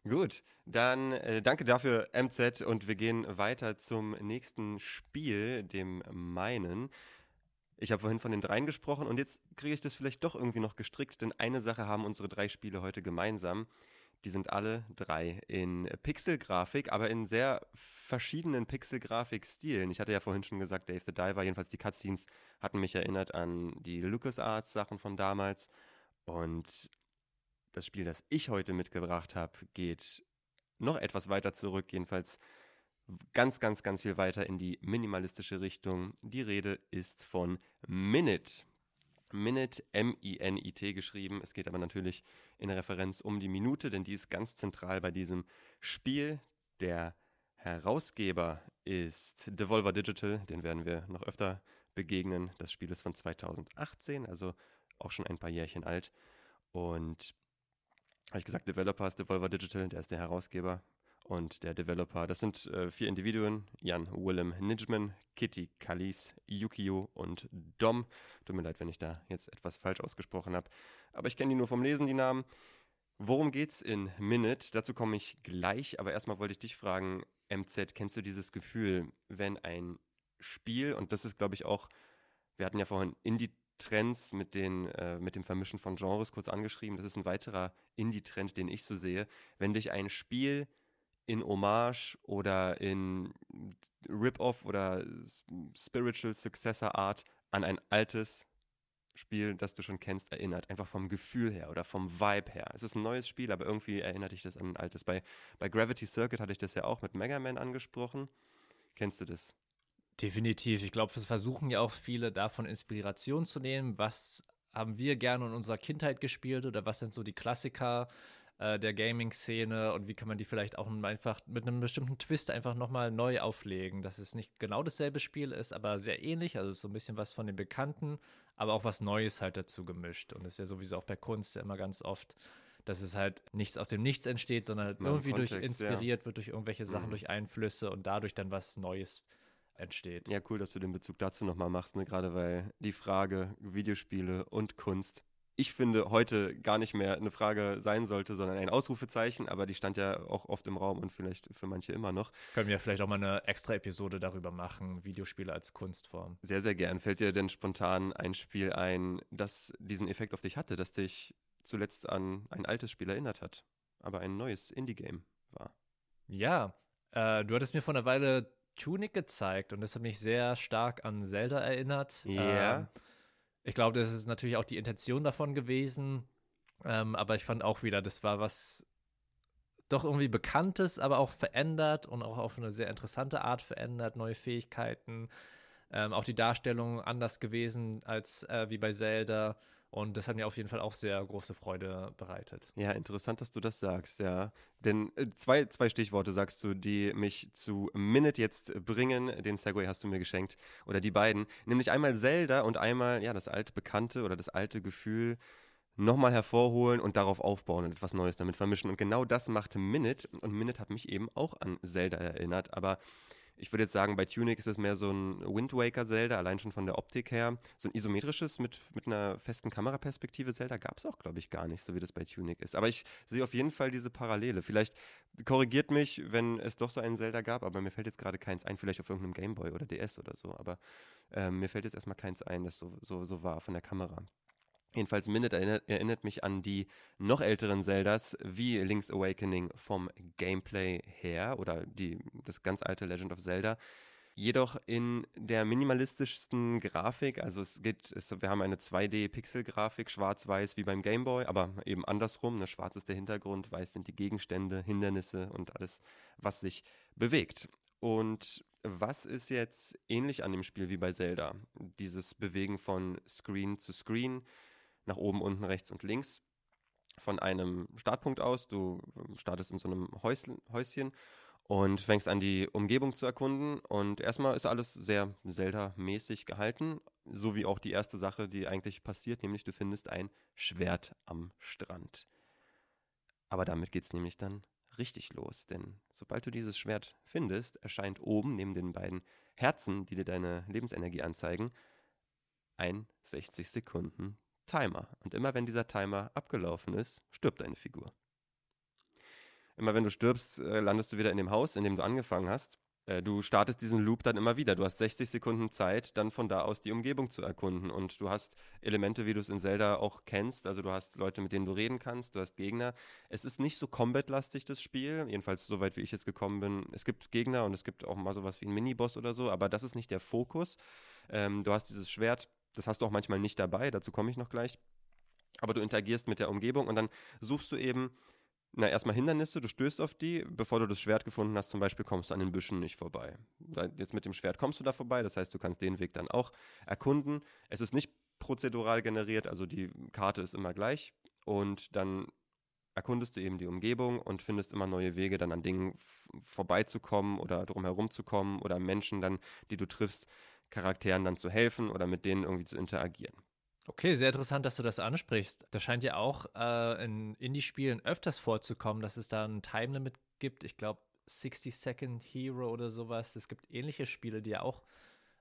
Gut, dann äh, danke dafür, MZ, und wir gehen weiter zum nächsten Spiel, dem meinen. Ich habe vorhin von den dreien gesprochen und jetzt kriege ich das vielleicht doch irgendwie noch gestrickt, denn eine Sache haben unsere drei Spiele heute gemeinsam. Die sind alle drei in Pixelgrafik, aber in sehr verschiedenen Pixelgrafik-Stilen. Ich hatte ja vorhin schon gesagt, Dave the Diver, jedenfalls die Cutscenes hatten mich erinnert an die LucasArts-Sachen von damals. Und das Spiel, das ich heute mitgebracht habe, geht noch etwas weiter zurück, jedenfalls ganz, ganz, ganz viel weiter in die minimalistische Richtung. Die Rede ist von Minute. Minute, M-I-N-I-T geschrieben. Es geht aber natürlich in Referenz um die Minute, denn die ist ganz zentral bei diesem Spiel. Der Herausgeber ist Devolver Digital, den werden wir noch öfter begegnen. Das Spiel ist von 2018, also auch schon ein paar Jährchen alt. Und habe ich gesagt, Developer ist Devolver Digital, der ist der Herausgeber. Und der Developer, das sind äh, vier Individuen: Jan Willem Nijman, Kitty Kalis, Yukio und Dom. Tut mir leid, wenn ich da jetzt etwas falsch ausgesprochen habe. Aber ich kenne die nur vom Lesen, die Namen. Worum geht's in Minute? Dazu komme ich gleich, aber erstmal wollte ich dich fragen, MZ, kennst du dieses Gefühl, wenn ein Spiel, und das ist, glaube ich, auch, wir hatten ja vorhin Indie Trends mit, äh, mit dem Vermischen von Genres kurz angeschrieben. Das ist ein weiterer Indie-Trend, den ich so sehe. Wenn dich ein Spiel in Hommage oder in Rip-Off oder Spiritual Successor Art an ein altes Spiel, das du schon kennst, erinnert. Einfach vom Gefühl her oder vom Vibe her. Es ist ein neues Spiel, aber irgendwie erinnert dich das an ein altes. Bei, bei Gravity Circuit hatte ich das ja auch mit Mega Man angesprochen. Kennst du das? Definitiv. Ich glaube, es versuchen ja auch viele davon Inspiration zu nehmen. Was haben wir gerne in unserer Kindheit gespielt oder was sind so die Klassiker äh, der Gaming-Szene und wie kann man die vielleicht auch einfach mit einem bestimmten Twist einfach nochmal neu auflegen, dass es nicht genau dasselbe Spiel ist, aber sehr ähnlich, also so ein bisschen was von den Bekannten, aber auch was Neues halt dazu gemischt und das ist ja sowieso auch bei Kunst ja immer ganz oft dass es halt nichts aus dem Nichts entsteht, sondern halt irgendwie Kontext, durch inspiriert ja. wird durch irgendwelche Sachen, mhm. durch Einflüsse und dadurch dann was Neues entsteht. Ja, cool, dass du den Bezug dazu nochmal machst, ne? gerade weil die Frage Videospiele und Kunst ich finde, heute gar nicht mehr eine Frage sein sollte, sondern ein Ausrufezeichen, aber die stand ja auch oft im Raum und vielleicht für manche immer noch. Können wir vielleicht auch mal eine extra Episode darüber machen, Videospiele als Kunstform. Sehr, sehr gern. Fällt dir denn spontan ein Spiel ein, das diesen Effekt auf dich hatte, das dich zuletzt an ein altes Spiel erinnert hat, aber ein neues Indie-Game war? Ja, äh, du hattest mir vor einer Weile Tunic gezeigt und das hat mich sehr stark an Zelda erinnert. Ja. Yeah. Ähm, ich glaube, das ist natürlich auch die Intention davon gewesen. Ähm, aber ich fand auch wieder, das war was doch irgendwie Bekanntes, aber auch verändert und auch auf eine sehr interessante Art verändert, neue Fähigkeiten. Ähm, auch die Darstellung anders gewesen als äh, wie bei Zelda. Und das hat mir auf jeden Fall auch sehr große Freude bereitet. Ja, interessant, dass du das sagst, ja. Denn äh, zwei, zwei Stichworte sagst du, die mich zu Minute jetzt bringen. Den Segway hast du mir geschenkt. Oder die beiden. Nämlich einmal Zelda und einmal, ja, das alte Bekannte oder das alte Gefühl nochmal hervorholen und darauf aufbauen und etwas Neues damit vermischen. Und genau das macht Minute. Und Minute hat mich eben auch an Zelda erinnert. Aber ich würde jetzt sagen, bei Tunic ist es mehr so ein Wind Waker Zelda, allein schon von der Optik her. So ein isometrisches mit, mit einer festen Kameraperspektive Zelda gab es auch, glaube ich, gar nicht, so wie das bei Tunic ist. Aber ich sehe auf jeden Fall diese Parallele. Vielleicht korrigiert mich, wenn es doch so einen Zelda gab, aber mir fällt jetzt gerade keins ein, vielleicht auf irgendeinem Gameboy oder DS oder so. Aber äh, mir fällt jetzt erstmal keins ein, das so, so, so war von der Kamera. Jedenfalls Minute erinnert, erinnert, mich an die noch älteren Zeldas wie Link's Awakening vom Gameplay her oder die, das ganz alte Legend of Zelda. Jedoch in der minimalistischsten Grafik, also es geht, es, wir haben eine 2D-Pixel-Grafik, schwarz-weiß wie beim Gameboy, aber eben andersrum, ne, schwarz ist der Hintergrund, weiß sind die Gegenstände, Hindernisse und alles, was sich bewegt. Und was ist jetzt ähnlich an dem Spiel wie bei Zelda? Dieses Bewegen von Screen zu Screen, nach oben, unten, rechts und links von einem Startpunkt aus. Du ähm, startest in so einem Häuschen und fängst an, die Umgebung zu erkunden. Und erstmal ist alles sehr Zelda-mäßig gehalten, so wie auch die erste Sache, die eigentlich passiert, nämlich du findest ein Schwert am Strand. Aber damit geht es nämlich dann richtig los, denn sobald du dieses Schwert findest, erscheint oben neben den beiden Herzen, die dir deine Lebensenergie anzeigen, ein 60 Sekunden Timer. Und immer wenn dieser Timer abgelaufen ist, stirbt deine Figur. Immer wenn du stirbst, äh, landest du wieder in dem Haus, in dem du angefangen hast. Äh, du startest diesen Loop dann immer wieder. Du hast 60 Sekunden Zeit, dann von da aus die Umgebung zu erkunden. Und du hast Elemente, wie du es in Zelda auch kennst. Also du hast Leute, mit denen du reden kannst, du hast Gegner. Es ist nicht so combat-lastig, das Spiel. Jedenfalls so weit, wie ich jetzt gekommen bin. Es gibt Gegner und es gibt auch mal sowas wie einen Miniboss oder so, aber das ist nicht der Fokus. Ähm, du hast dieses Schwert, das hast du auch manchmal nicht dabei, dazu komme ich noch gleich. Aber du interagierst mit der Umgebung und dann suchst du eben, na, erstmal Hindernisse, du stößt auf die, bevor du das Schwert gefunden hast, zum Beispiel kommst du an den Büschen nicht vorbei. Jetzt mit dem Schwert kommst du da vorbei, das heißt, du kannst den Weg dann auch erkunden. Es ist nicht prozedural generiert, also die Karte ist immer gleich und dann erkundest du eben die Umgebung und findest immer neue Wege, dann an Dingen vorbeizukommen oder drumherum zu kommen oder Menschen dann, die du triffst, Charakteren dann zu helfen oder mit denen irgendwie zu interagieren. Okay, sehr interessant, dass du das ansprichst. Das scheint ja auch äh, in Indie-Spielen öfters vorzukommen, dass es da ein Time-Limit gibt. Ich glaube, 60 Second Hero oder sowas. Es gibt ähnliche Spiele, die ja auch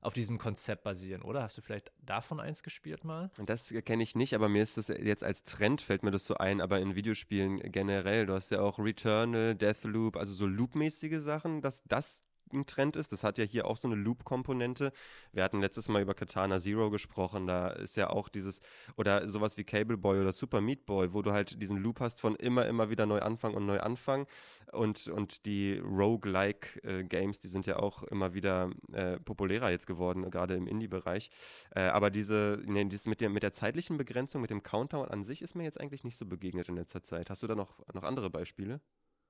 auf diesem Konzept basieren, oder? Hast du vielleicht davon eins gespielt mal? Das kenne ich nicht, aber mir ist das jetzt als Trend, fällt mir das so ein, aber in Videospielen generell. Du hast ja auch Returnal, Deathloop, also so Loop-mäßige Sachen, dass das ein Trend ist. Das hat ja hier auch so eine Loop-Komponente. Wir hatten letztes Mal über Katana Zero gesprochen. Da ist ja auch dieses, oder sowas wie Cable Boy oder Super Meat Boy, wo du halt diesen Loop hast von immer, immer wieder neu anfangen und neu anfangen. Und, und die Roguelike-Games, äh, die sind ja auch immer wieder äh, populärer jetzt geworden, gerade im Indie-Bereich. Äh, aber diese, nee, dieses mit, der, mit der zeitlichen Begrenzung, mit dem Countdown an sich ist mir jetzt eigentlich nicht so begegnet in letzter Zeit. Hast du da noch, noch andere Beispiele?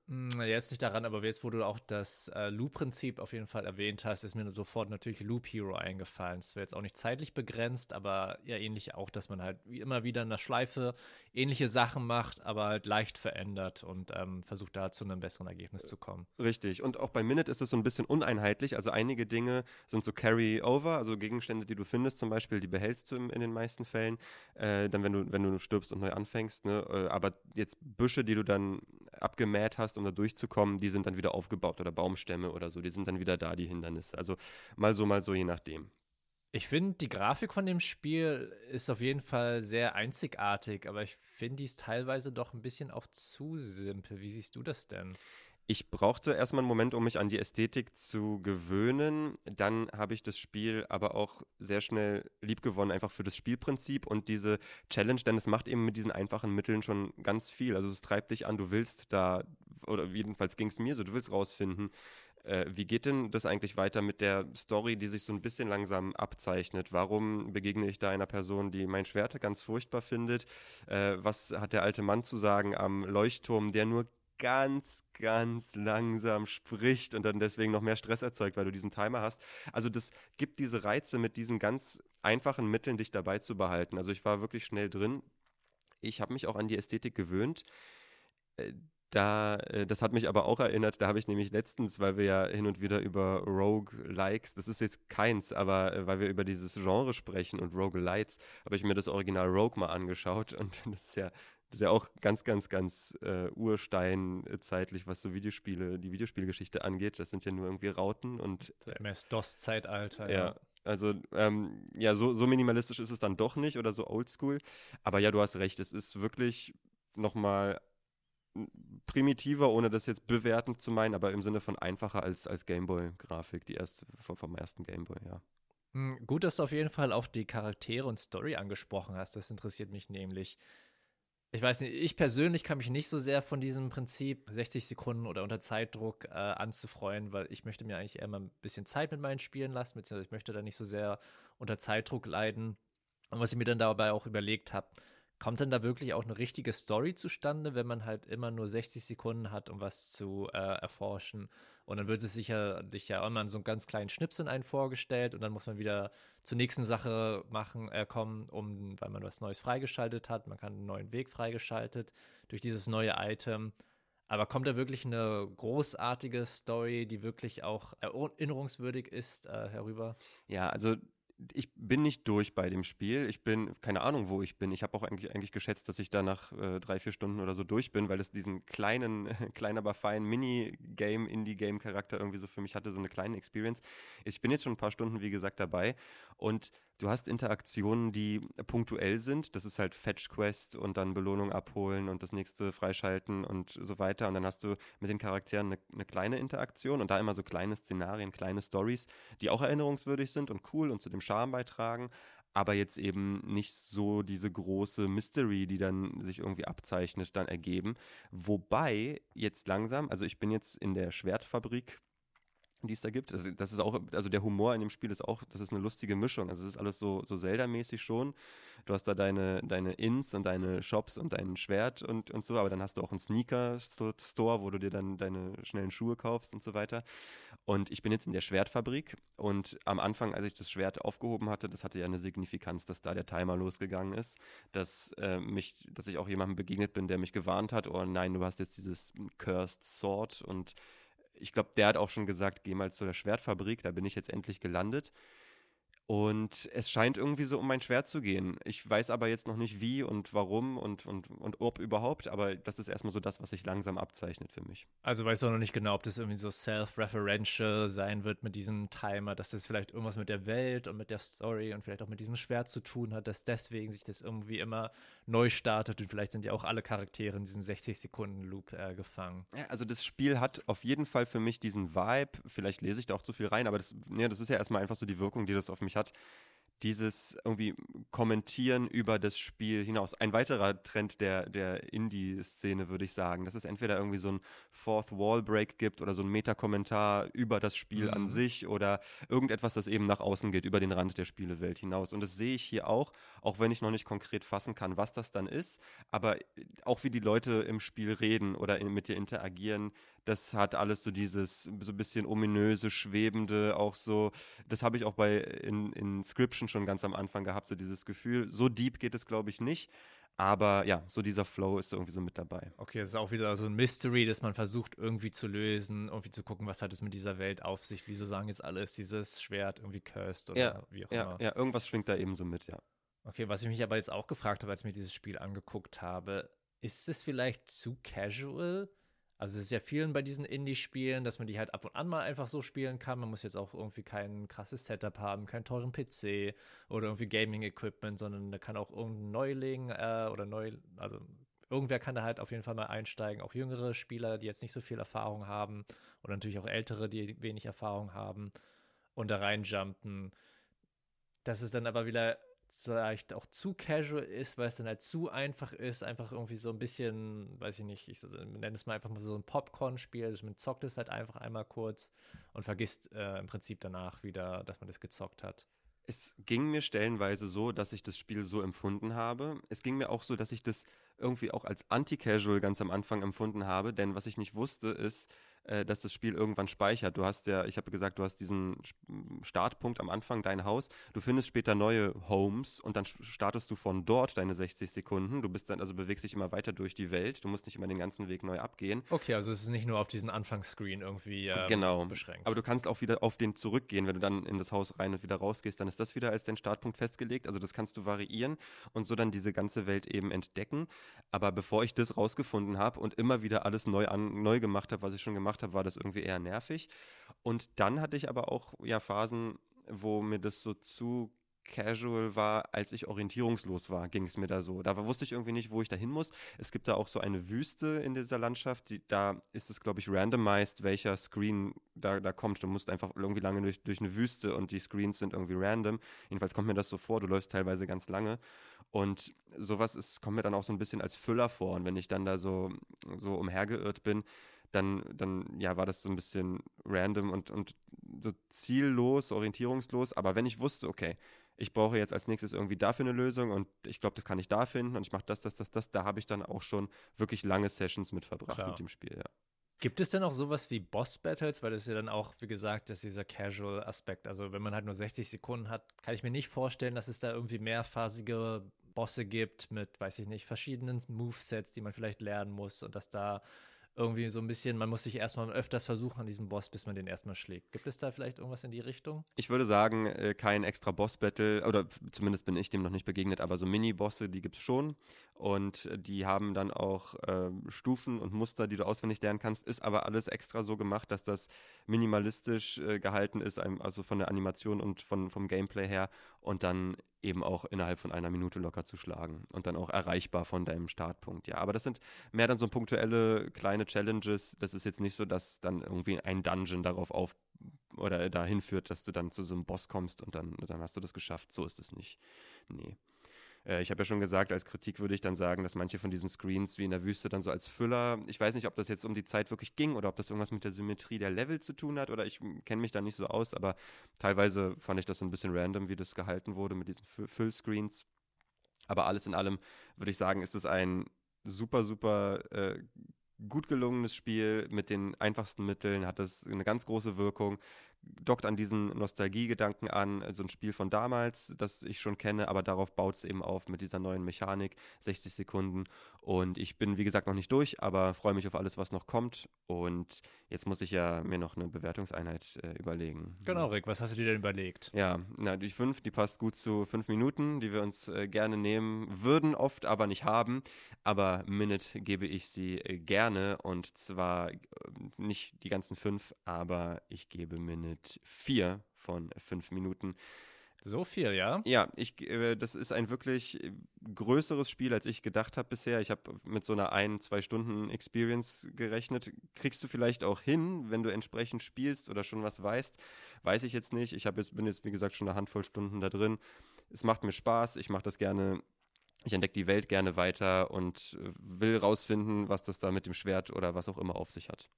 Hm, jetzt nicht daran, aber jetzt, wo du auch das äh, Loop-Prinzip auf jeden Fall erwähnt hast, ist mir sofort natürlich Loop Hero eingefallen. Es wäre jetzt auch nicht zeitlich begrenzt, aber ja ähnlich auch, dass man halt wie immer wieder in der Schleife ähnliche Sachen macht, aber halt leicht verändert und ähm, versucht da zu einem besseren Ergebnis zu kommen. Richtig. Und auch bei Minute ist es so ein bisschen uneinheitlich. Also einige Dinge sind so Carry-Over, also Gegenstände, die du findest zum Beispiel, die behältst du in, in den meisten Fällen, äh, dann wenn du, wenn du stirbst und neu anfängst. Ne? Äh, aber jetzt Büsche, die du dann abgemäht hast, um da durchzukommen, die sind dann wieder aufgebaut oder Baumstämme oder so, die sind dann wieder da, die Hindernisse. Also mal so, mal so, je nachdem. Ich finde, die Grafik von dem Spiel ist auf jeden Fall sehr einzigartig, aber ich finde die ist teilweise doch ein bisschen auch zu simpel. Wie siehst du das denn? Ich brauchte erstmal einen Moment, um mich an die Ästhetik zu gewöhnen. Dann habe ich das Spiel aber auch sehr schnell liebgewonnen, einfach für das Spielprinzip und diese Challenge, denn es macht eben mit diesen einfachen Mitteln schon ganz viel. Also es treibt dich an, du willst da, oder jedenfalls ging es mir so, du willst rausfinden, äh, wie geht denn das eigentlich weiter mit der Story, die sich so ein bisschen langsam abzeichnet? Warum begegne ich da einer Person, die mein Schwert ganz furchtbar findet? Äh, was hat der alte Mann zu sagen am Leuchtturm, der nur ganz, ganz langsam spricht und dann deswegen noch mehr Stress erzeugt, weil du diesen Timer hast. Also das gibt diese Reize mit diesen ganz einfachen Mitteln, dich dabei zu behalten. Also ich war wirklich schnell drin. Ich habe mich auch an die Ästhetik gewöhnt. Äh, da, äh, das hat mich aber auch erinnert, da habe ich nämlich letztens, weil wir ja hin und wieder über Rogue-Likes, das ist jetzt keins, aber äh, weil wir über dieses Genre sprechen und Rogue-Lights, habe ich mir das Original Rogue mal angeschaut und das ist ja, das ist ja auch ganz, ganz, ganz äh, ursteinzeitlich, was so Videospiele, die Videospielgeschichte angeht. Das sind ja nur irgendwie Rauten und. So MS-DOS-Zeitalter, ja. ja. Also, ähm, ja, so, so minimalistisch ist es dann doch nicht oder so oldschool. Aber ja, du hast recht, es ist wirklich nochmal primitiver, ohne das jetzt bewertend zu meinen, aber im Sinne von einfacher als, als Gameboy-Grafik, die erste vom, vom ersten Gameboy, ja. Hm, gut, dass du auf jeden Fall auch die Charaktere und Story angesprochen hast. Das interessiert mich nämlich. Ich weiß nicht, ich persönlich kann mich nicht so sehr von diesem Prinzip 60 Sekunden oder unter Zeitdruck äh, anzufreuen, weil ich möchte mir eigentlich eher mal ein bisschen Zeit mit meinen Spielen lassen, beziehungsweise ich möchte da nicht so sehr unter Zeitdruck leiden. Und was ich mir dann dabei auch überlegt habe, Kommt denn da wirklich auch eine richtige Story zustande, wenn man halt immer nur 60 Sekunden hat, um was zu äh, erforschen? Und dann wird es sicher dich ja immer in so einen ganz kleinen Schnipsel einen vorgestellt und dann muss man wieder zur nächsten Sache machen, äh, kommen, um, weil man was Neues freigeschaltet hat. Man kann einen neuen Weg freigeschaltet durch dieses neue Item. Aber kommt da wirklich eine großartige Story, die wirklich auch erinnerungswürdig ist, äh, herüber? Ja, also ich bin nicht durch bei dem Spiel. Ich bin, keine Ahnung, wo ich bin. Ich habe auch eigentlich, eigentlich geschätzt, dass ich da nach äh, drei, vier Stunden oder so durch bin, weil es diesen kleinen, kleinen, aber feinen Mini-Game, Indie-Game-Charakter irgendwie so für mich hatte, so eine kleine Experience. Ich bin jetzt schon ein paar Stunden, wie gesagt, dabei und du hast Interaktionen, die punktuell sind. Das ist halt Fetch Quest und dann Belohnung abholen und das nächste freischalten und so weiter. Und dann hast du mit den Charakteren eine, eine kleine Interaktion und da immer so kleine Szenarien, kleine Stories, die auch erinnerungswürdig sind und cool und zu dem Charme beitragen. Aber jetzt eben nicht so diese große Mystery, die dann sich irgendwie abzeichnet, dann ergeben. Wobei jetzt langsam, also ich bin jetzt in der Schwertfabrik die es da gibt. Also das ist auch, also der Humor in dem Spiel ist auch, das ist eine lustige Mischung. Also es ist alles so, so Zelda-mäßig schon. Du hast da deine, deine Inns und deine Shops und dein Schwert und, und so, aber dann hast du auch einen Sneaker-Store, wo du dir dann deine schnellen Schuhe kaufst und so weiter. Und ich bin jetzt in der Schwertfabrik und am Anfang, als ich das Schwert aufgehoben hatte, das hatte ja eine Signifikanz, dass da der Timer losgegangen ist, dass äh, mich, dass ich auch jemandem begegnet bin, der mich gewarnt hat, oh nein, du hast jetzt dieses Cursed Sword und ich glaube, der hat auch schon gesagt, geh mal zu der Schwertfabrik, da bin ich jetzt endlich gelandet. Und es scheint irgendwie so um mein Schwert zu gehen. Ich weiß aber jetzt noch nicht wie und warum und, und, und ob überhaupt, aber das ist erstmal so das, was sich langsam abzeichnet für mich. Also weißt du auch noch nicht genau, ob das irgendwie so self-referential sein wird mit diesem Timer, dass das vielleicht irgendwas mit der Welt und mit der Story und vielleicht auch mit diesem Schwert zu tun hat, dass deswegen sich das irgendwie immer neu startet und vielleicht sind ja auch alle Charaktere in diesem 60-Sekunden-Loop äh, gefangen. Ja, also das Spiel hat auf jeden Fall für mich diesen Vibe, vielleicht lese ich da auch zu viel rein, aber das, ja, das ist ja erstmal einfach so die Wirkung, die das auf mich hat hat, dieses irgendwie Kommentieren über das Spiel hinaus. Ein weiterer Trend der, der Indie-Szene, würde ich sagen, dass es entweder irgendwie so ein Fourth Wall Break gibt oder so ein Meta-Kommentar über das Spiel mhm. an sich oder irgendetwas, das eben nach außen geht, über den Rand der Spielewelt hinaus. Und das sehe ich hier auch, auch wenn ich noch nicht konkret fassen kann, was das dann ist, aber auch wie die Leute im Spiel reden oder in, mit dir interagieren, das hat alles so dieses so ein bisschen ominöse, schwebende, auch so, das habe ich auch bei in, Inscription schon ganz am Anfang gehabt, so dieses Gefühl. So deep geht es, glaube ich, nicht. Aber ja, so dieser Flow ist irgendwie so mit dabei. Okay, es ist auch wieder so ein Mystery, das man versucht irgendwie zu lösen, irgendwie zu gucken, was hat es mit dieser Welt auf sich. Wieso sagen jetzt alles dieses Schwert irgendwie cursed oder ja, wie auch ja, immer. Ja, irgendwas schwingt da eben so mit, ja. Okay, was ich mich aber jetzt auch gefragt habe, als ich mir dieses Spiel angeguckt habe, ist es vielleicht zu casual? Also es ist ja vielen bei diesen Indie-Spielen, dass man die halt ab und an mal einfach so spielen kann. Man muss jetzt auch irgendwie kein krasses Setup haben, keinen teuren PC oder irgendwie Gaming-Equipment, sondern da kann auch irgendein Neuling äh, oder neu, also irgendwer kann da halt auf jeden Fall mal einsteigen. Auch jüngere Spieler, die jetzt nicht so viel Erfahrung haben oder natürlich auch ältere, die wenig Erfahrung haben und da reinjumpen. Das ist dann aber wieder vielleicht auch zu casual ist, weil es dann halt zu einfach ist, einfach irgendwie so ein bisschen, weiß ich nicht, ich nenne es mal einfach mal so ein Popcorn-Spiel, also man zockt es halt einfach einmal kurz und vergisst äh, im Prinzip danach wieder, dass man das gezockt hat. Es ging mir stellenweise so, dass ich das Spiel so empfunden habe. Es ging mir auch so, dass ich das irgendwie auch als anti-casual ganz am Anfang empfunden habe, denn was ich nicht wusste, ist, äh, dass das Spiel irgendwann speichert. Du hast ja, ich habe gesagt, du hast diesen Startpunkt am Anfang, dein Haus. Du findest später neue Homes und dann startest du von dort deine 60 Sekunden. Du bist dann, also bewegst dich immer weiter durch die Welt. Du musst nicht immer den ganzen Weg neu abgehen. Okay, also es ist nicht nur auf diesen Anfangsscreen irgendwie ähm, genau. beschränkt. Aber du kannst auch wieder auf den zurückgehen. Wenn du dann in das Haus rein und wieder rausgehst, dann ist das wieder als dein Startpunkt festgelegt. Also das kannst du variieren und so dann diese ganze Welt eben entdecken. Aber bevor ich das rausgefunden habe und immer wieder alles neu, an, neu gemacht habe, was ich schon gemacht gemacht habe, war das irgendwie eher nervig. Und dann hatte ich aber auch ja Phasen, wo mir das so zu casual war, als ich orientierungslos war, ging es mir da so. Da wusste ich irgendwie nicht, wo ich da hin muss. Es gibt da auch so eine Wüste in dieser Landschaft, die, da ist es, glaube ich, randomized, welcher Screen da, da kommt. Du musst einfach irgendwie lange durch, durch eine Wüste und die Screens sind irgendwie random. Jedenfalls kommt mir das so vor, du läufst teilweise ganz lange. Und sowas ist, kommt mir dann auch so ein bisschen als Füller vor. Und wenn ich dann da so, so umhergeirrt bin, dann, dann ja, war das so ein bisschen random und, und so ziellos, orientierungslos. Aber wenn ich wusste, okay, ich brauche jetzt als nächstes irgendwie dafür eine Lösung und ich glaube, das kann ich da finden und ich mache das, das, das, das, da habe ich dann auch schon wirklich lange Sessions mit verbracht Klar. mit dem Spiel, ja. Gibt es denn auch sowas wie Boss-Battles? Weil das ist ja dann auch, wie gesagt, ist dieser Casual-Aspekt. Also wenn man halt nur 60 Sekunden hat, kann ich mir nicht vorstellen, dass es da irgendwie mehrphasige Bosse gibt mit, weiß ich nicht, verschiedenen Movesets, die man vielleicht lernen muss und dass da irgendwie so ein bisschen, man muss sich erstmal öfters versuchen an diesem Boss, bis man den erstmal schlägt. Gibt es da vielleicht irgendwas in die Richtung? Ich würde sagen, äh, kein extra Boss-Battle, oder zumindest bin ich dem noch nicht begegnet, aber so Mini-Bosse, die gibt es schon. Und die haben dann auch äh, Stufen und Muster, die du auswendig lernen kannst. Ist aber alles extra so gemacht, dass das minimalistisch äh, gehalten ist, also von der Animation und von, vom Gameplay her. Und dann eben auch innerhalb von einer Minute locker zu schlagen und dann auch erreichbar von deinem Startpunkt. Ja, aber das sind mehr dann so punktuelle kleine Challenges. Das ist jetzt nicht so, dass dann irgendwie ein Dungeon darauf auf oder dahin führt, dass du dann zu so einem Boss kommst und dann, dann hast du das geschafft. So ist es nicht. Nee. Äh, ich habe ja schon gesagt, als Kritik würde ich dann sagen, dass manche von diesen Screens wie in der Wüste dann so als Füller, ich weiß nicht, ob das jetzt um die Zeit wirklich ging oder ob das irgendwas mit der Symmetrie der Level zu tun hat oder ich kenne mich da nicht so aus, aber teilweise fand ich das so ein bisschen random, wie das gehalten wurde mit diesen Füllscreens. Aber alles in allem würde ich sagen, ist es ein super, super äh, gut gelungenes Spiel mit den einfachsten Mitteln, hat das eine ganz große Wirkung, dockt an diesen Nostalgiegedanken an, so ein Spiel von damals, das ich schon kenne, aber darauf baut es eben auf mit dieser neuen Mechanik, 60 Sekunden. Und ich bin, wie gesagt, noch nicht durch, aber freue mich auf alles, was noch kommt. Und jetzt muss ich ja mir noch eine Bewertungseinheit äh, überlegen. Genau, Rick, was hast du dir denn überlegt? Ja, na, die 5, die passt gut zu 5 Minuten, die wir uns äh, gerne nehmen würden, oft aber nicht haben. Aber Minute gebe ich sie äh, gerne und zwar äh, nicht die ganzen 5, aber ich gebe Minute mit vier von fünf Minuten. So viel, ja? Ja, ich, äh, das ist ein wirklich äh, größeres Spiel, als ich gedacht habe bisher. Ich habe mit so einer ein, zwei Stunden Experience gerechnet. Kriegst du vielleicht auch hin, wenn du entsprechend spielst oder schon was weißt? Weiß ich jetzt nicht. Ich jetzt, bin jetzt, wie gesagt, schon eine Handvoll Stunden da drin. Es macht mir Spaß. Ich mache das gerne ich entdecke die Welt gerne weiter und äh, will rausfinden, was das da mit dem Schwert oder was auch immer auf sich hat.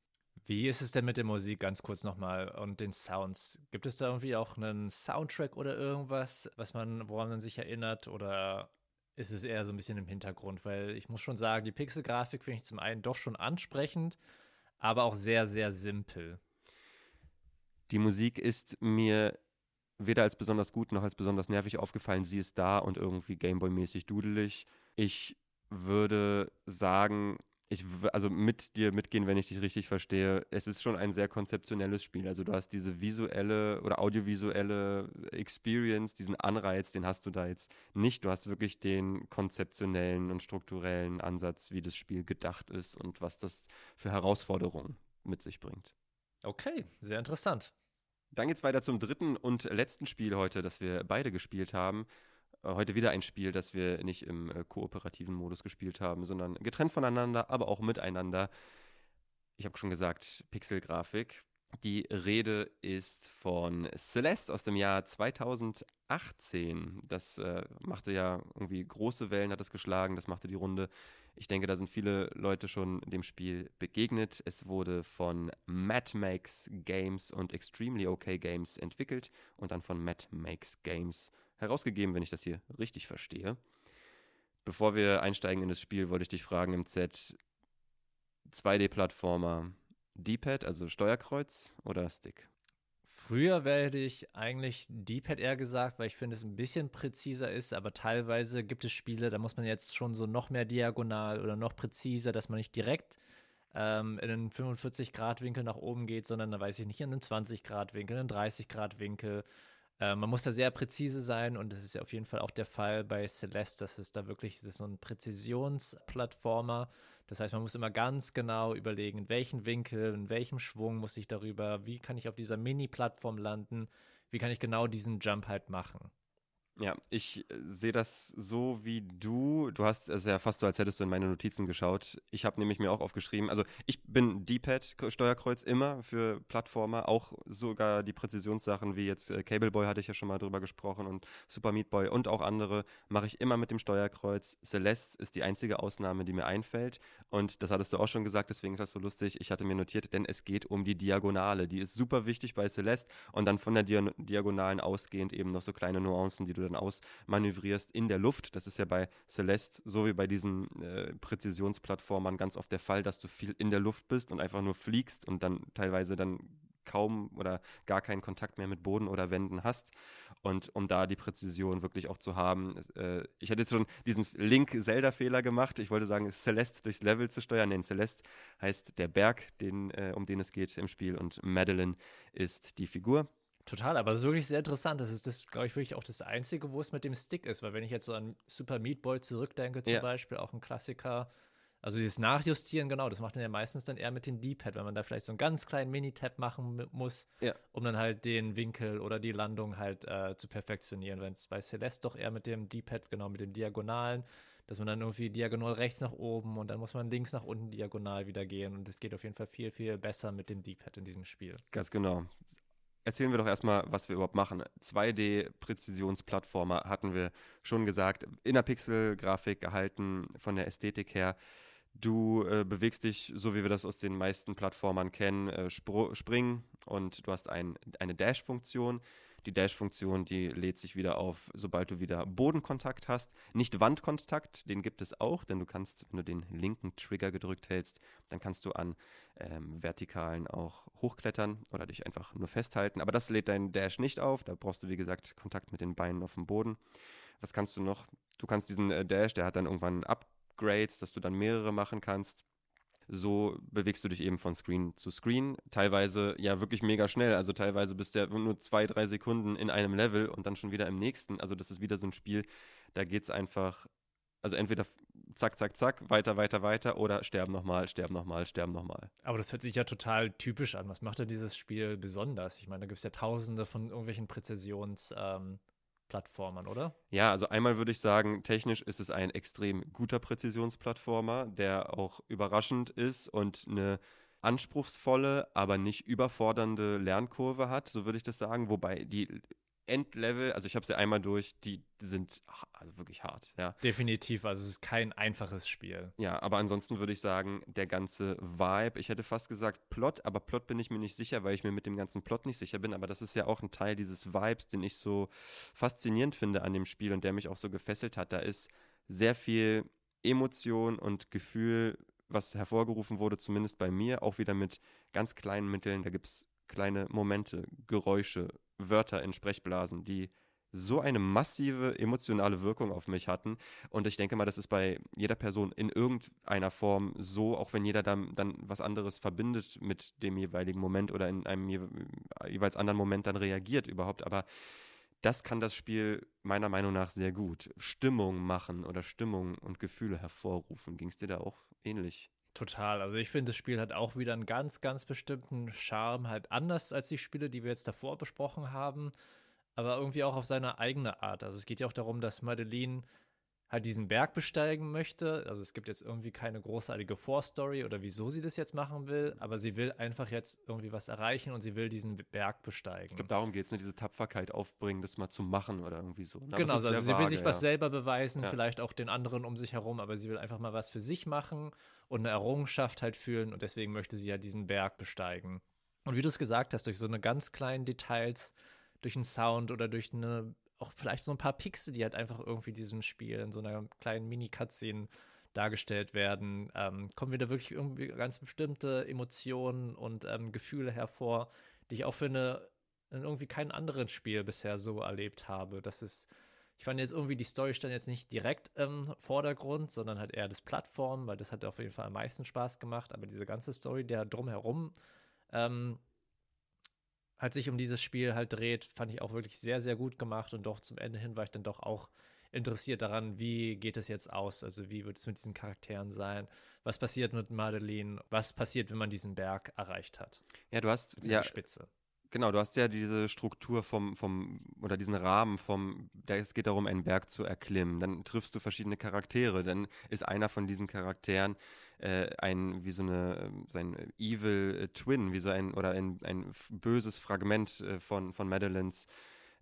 Wie ist es denn mit der Musik ganz kurz nochmal und den Sounds? Gibt es da irgendwie auch einen Soundtrack oder irgendwas, was man, woran man sich erinnert oder ist es eher so ein bisschen im Hintergrund? Weil ich muss schon sagen, die Pixelgrafik finde ich zum einen doch schon ansprechend, aber auch sehr, sehr simpel. Die Musik ist mir weder als besonders gut noch als besonders nervig aufgefallen. Sie ist da und irgendwie Gameboy-mäßig dudelig. Ich würde sagen, ich also mit dir mitgehen, wenn ich dich richtig verstehe. Es ist schon ein sehr konzeptionelles Spiel. Also du hast diese visuelle oder audiovisuelle Experience, diesen Anreiz, den hast du da jetzt nicht. Du hast wirklich den konzeptionellen und strukturellen Ansatz, wie das Spiel gedacht ist und was das für Herausforderungen mit sich bringt. Okay, sehr interessant. Dann geht's weiter zum dritten und letzten Spiel heute, das wir beide gespielt haben. Äh, heute wieder ein Spiel, das wir nicht im äh, kooperativen Modus gespielt haben, sondern getrennt voneinander, aber auch miteinander. Ich habe schon gesagt, Pixelgrafik. Die Rede ist von Celeste aus dem Jahr 2018. Das äh, machte ja irgendwie große Wellen, hat es geschlagen, das machte die Runde. Ich denke, da sind viele Leute schon dem Spiel begegnet. Es wurde von Mad Makes Games und Extremely OK Games entwickelt und dann von Mad Makes Games herausgegeben, wenn ich das hier richtig verstehe. Bevor wir einsteigen in das Spiel, wollte ich dich fragen im Z 2D-Plattformer D-Pad, also Steuerkreuz oder Stick? Früher werde ich eigentlich D-Pad eher gesagt, weil ich finde, es ein bisschen präziser ist, aber teilweise gibt es Spiele, da muss man jetzt schon so noch mehr diagonal oder noch präziser, dass man nicht direkt ähm, in einen 45-Grad-Winkel nach oben geht, sondern da weiß ich nicht, in einen 20-Grad-Winkel, einen 30-Grad-Winkel äh, man muss da sehr präzise sein und das ist ja auf jeden Fall auch der Fall bei Celeste, dass es da wirklich das ist so ein Präzisionsplattformer. Das heißt, man muss immer ganz genau überlegen, in welchem Winkel, in welchem Schwung muss ich darüber, wie kann ich auf dieser Mini-Plattform landen, wie kann ich genau diesen Jump halt machen. Ja, ich äh, sehe das so wie du. Du hast es ja fast so, als hättest du in meine Notizen geschaut. Ich habe nämlich mir auch aufgeschrieben, also ich bin D-Pad, Steuerkreuz immer für Plattformer, auch sogar die Präzisionssachen wie jetzt äh, Cable Boy hatte ich ja schon mal drüber gesprochen und Super Meat Boy und auch andere mache ich immer mit dem Steuerkreuz. Celeste ist die einzige Ausnahme, die mir einfällt und das hattest du auch schon gesagt, deswegen ist das so lustig. Ich hatte mir notiert, denn es geht um die Diagonale. Die ist super wichtig bei Celeste und dann von der Diagonalen ausgehend eben noch so kleine Nuancen, die du dann ausmanövrierst in der Luft. Das ist ja bei Celeste so wie bei diesen äh, Präzisionsplattformern ganz oft der Fall, dass du viel in der Luft bist und einfach nur fliegst und dann teilweise dann kaum oder gar keinen Kontakt mehr mit Boden oder Wänden hast. Und um da die Präzision wirklich auch zu haben, äh, ich hatte jetzt schon diesen Link-Zelda-Fehler gemacht. Ich wollte sagen, Celeste durchs Level zu steuern. Nein, Celeste heißt der Berg, den, äh, um den es geht im Spiel. Und Madeline ist die Figur. Total, aber es ist wirklich sehr interessant. Das ist das, glaube ich, wirklich auch das Einzige, wo es mit dem Stick ist. Weil wenn ich jetzt so an Super Meat Boy zurückdenke, zum ja. Beispiel, auch ein Klassiker, also dieses Nachjustieren, genau, das macht man ja meistens dann eher mit dem D-Pad, weil man da vielleicht so einen ganz kleinen Mini-Tab machen muss, ja. um dann halt den Winkel oder die Landung halt äh, zu perfektionieren. Wenn es bei Celeste doch eher mit dem D-Pad, genau, mit dem Diagonalen, dass man dann irgendwie diagonal rechts nach oben und dann muss man links nach unten diagonal wieder gehen und es geht auf jeden Fall viel, viel besser mit dem D-Pad in diesem Spiel. Ganz genau erzählen wir doch erstmal, was wir überhaupt machen. 2D-Präzisionsplattformer hatten wir schon gesagt. Innerpixel-Grafik gehalten von der Ästhetik her. Du äh, bewegst dich, so wie wir das aus den meisten Plattformern kennen, äh, springen und du hast ein, eine Dash-Funktion. Die Dash-Funktion, die lädt sich wieder auf, sobald du wieder Bodenkontakt hast. Nicht Wandkontakt, den gibt es auch, denn du kannst, wenn du den linken Trigger gedrückt hältst, dann kannst du an ähm, Vertikalen auch hochklettern oder dich einfach nur festhalten. Aber das lädt dein Dash nicht auf. Da brauchst du, wie gesagt, Kontakt mit den Beinen auf dem Boden. Was kannst du noch? Du kannst diesen äh, Dash, der hat dann irgendwann Upgrades, dass du dann mehrere machen kannst so bewegst du dich eben von Screen zu Screen. Teilweise ja wirklich mega schnell. Also teilweise bist du ja nur zwei, drei Sekunden in einem Level und dann schon wieder im nächsten. Also das ist wieder so ein Spiel, da geht es einfach, also entweder zack, zack, zack, weiter, weiter, weiter oder sterben nochmal, sterben nochmal, sterben nochmal. Aber das hört sich ja total typisch an. Was macht denn dieses Spiel besonders? Ich meine, da gibt es ja tausende von irgendwelchen Präzisions- ähm Plattformern, oder? Ja, also einmal würde ich sagen, technisch ist es ein extrem guter Präzisionsplattformer, der auch überraschend ist und eine anspruchsvolle, aber nicht überfordernde Lernkurve hat, so würde ich das sagen. Wobei die Endlevel, also ich habe sie einmal durch, die sind also wirklich hart, ja. Definitiv, also es ist kein einfaches Spiel. Ja, aber ansonsten würde ich sagen, der ganze Vibe, ich hätte fast gesagt Plot, aber Plot bin ich mir nicht sicher, weil ich mir mit dem ganzen Plot nicht sicher bin, aber das ist ja auch ein Teil dieses Vibes, den ich so faszinierend finde an dem Spiel und der mich auch so gefesselt hat. Da ist sehr viel Emotion und Gefühl, was hervorgerufen wurde, zumindest bei mir, auch wieder mit ganz kleinen Mitteln. Da gibt es kleine Momente, Geräusche, Wörter in Sprechblasen, die so eine massive emotionale Wirkung auf mich hatten. Und ich denke mal, das ist bei jeder Person in irgendeiner Form so, auch wenn jeder dann, dann was anderes verbindet mit dem jeweiligen Moment oder in einem je, jeweils anderen Moment dann reagiert überhaupt. Aber das kann das Spiel meiner Meinung nach sehr gut. Stimmung machen oder Stimmung und Gefühle hervorrufen. Ging es dir da auch ähnlich? Total. Also ich finde, das Spiel hat auch wieder einen ganz, ganz bestimmten Charme, halt anders als die Spiele, die wir jetzt davor besprochen haben, aber irgendwie auch auf seine eigene Art. Also es geht ja auch darum, dass Madeline halt diesen Berg besteigen möchte. Also es gibt jetzt irgendwie keine großartige Vorstory oder wieso sie das jetzt machen will, aber sie will einfach jetzt irgendwie was erreichen und sie will diesen Berg besteigen. Ich glaube, darum geht es, ne? diese Tapferkeit aufbringen, das mal zu machen oder irgendwie so. Ne? Genau, also sie vage, will sich ja. was selber beweisen, ja. vielleicht auch den anderen um sich herum, aber sie will einfach mal was für sich machen und eine Errungenschaft halt fühlen und deswegen möchte sie ja diesen Berg besteigen. Und wie du es gesagt hast, durch so eine ganz kleinen Details, durch einen Sound oder durch eine auch vielleicht so ein paar Pixel, die halt einfach irgendwie diesem Spiel in so einer kleinen Mini-Cutscene dargestellt werden, ähm, kommen wieder wirklich irgendwie ganz bestimmte Emotionen und ähm, Gefühle hervor, die ich auch für eine in irgendwie keinem anderen Spiel bisher so erlebt habe. Das ist, ich fand jetzt irgendwie die Story stand jetzt nicht direkt im Vordergrund, sondern halt eher das Plattform, weil das hat auf jeden Fall am meisten Spaß gemacht. Aber diese ganze Story, der drumherum ähm, halt sich um dieses Spiel halt dreht, fand ich auch wirklich sehr, sehr gut gemacht und doch zum Ende hin war ich dann doch auch interessiert daran, wie geht es jetzt aus? Also wie wird es mit diesen Charakteren sein? Was passiert mit Madeline? Was passiert, wenn man diesen Berg erreicht hat? Ja, du hast also ja Spitze. Genau, du hast ja diese Struktur vom, vom, oder diesen Rahmen vom, es geht darum, einen Berg zu erklimmen. Dann triffst du verschiedene Charaktere. Dann ist einer von diesen Charakteren äh, ein, wie so eine, sein Evil Twin, wie so ein, oder ein, ein böses Fragment äh, von, von Madeleines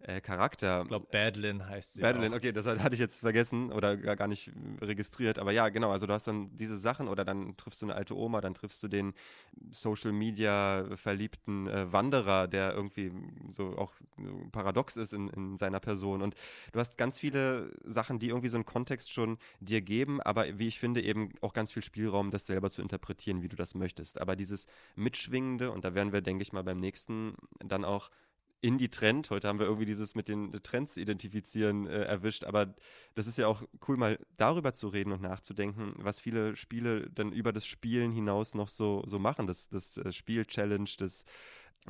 äh, Charakter. Ich glaube, Badlin heißt sie. Badlin, okay, das hatte ich jetzt vergessen oder gar, nicht registriert. Aber ja, genau, also du hast dann diese Sachen oder dann triffst du eine alte Oma, dann triffst du den Social Media verliebten äh, Wanderer, der irgendwie so auch paradox ist in, in seiner Person. Und du hast ganz viele Sachen, die irgendwie so einen Kontext schon dir geben, aber wie ich finde, eben auch ganz viel Spielraum, das selber zu interpretieren, wie du das möchtest. Aber dieses Mitschwingende, und da werden wir, denke ich mal, beim nächsten dann auch Indie-Trend. Heute haben wir irgendwie dieses mit den Trends identifizieren äh, erwischt, aber das ist ja auch cool, mal darüber zu reden und nachzudenken, was viele Spiele dann über das Spielen hinaus noch so, so machen. Das, das äh, Spiel-Challenge, das,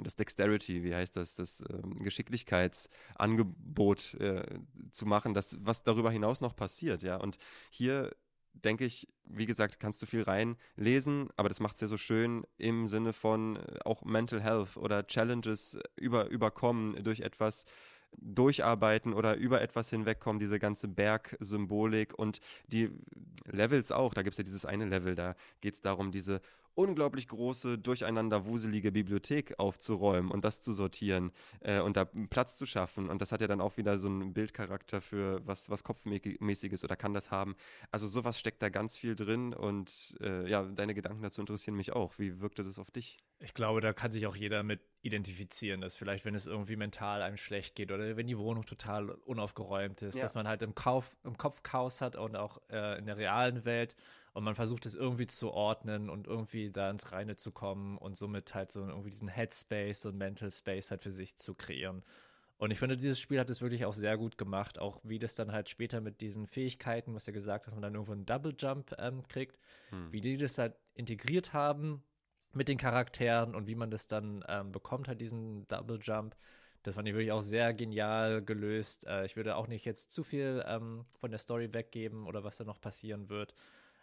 das Dexterity, wie heißt das, das ähm, Geschicklichkeitsangebot äh, zu machen, das, was darüber hinaus noch passiert, ja. Und hier denke ich, wie gesagt, kannst du viel reinlesen, aber das macht es ja so schön im Sinne von äh, auch Mental Health oder Challenges über, überkommen durch etwas durcharbeiten oder über etwas hinwegkommen, diese ganze Bergsymbolik und die Levels auch. Da gibt es ja dieses eine Level, da geht es darum, diese unglaublich große, durcheinander wuselige Bibliothek aufzuräumen und das zu sortieren äh, und da Platz zu schaffen. Und das hat ja dann auch wieder so einen Bildcharakter für was, was Kopfmäßiges oder kann das haben. Also sowas steckt da ganz viel drin und äh, ja, deine Gedanken dazu interessieren mich auch. Wie wirkte das auf dich? Ich glaube, da kann sich auch jeder mit identifizieren, dass vielleicht, wenn es irgendwie mental einem schlecht geht oder wenn die Wohnung total unaufgeräumt ist, ja. dass man halt im, Kauf, im Kopf Chaos hat und auch äh, in der realen Welt und man versucht es irgendwie zu ordnen und irgendwie da ins Reine zu kommen und somit halt so irgendwie diesen Headspace und Mental Space halt für sich zu kreieren. Und ich finde, dieses Spiel hat es wirklich auch sehr gut gemacht, auch wie das dann halt später mit diesen Fähigkeiten, was ja gesagt, dass man dann irgendwo einen Double Jump ähm, kriegt, hm. wie die das halt integriert haben mit den Charakteren und wie man das dann ähm, bekommt, halt diesen Double Jump. Das fand ich wirklich auch sehr genial gelöst. Äh, ich würde auch nicht jetzt zu viel ähm, von der Story weggeben oder was da noch passieren wird.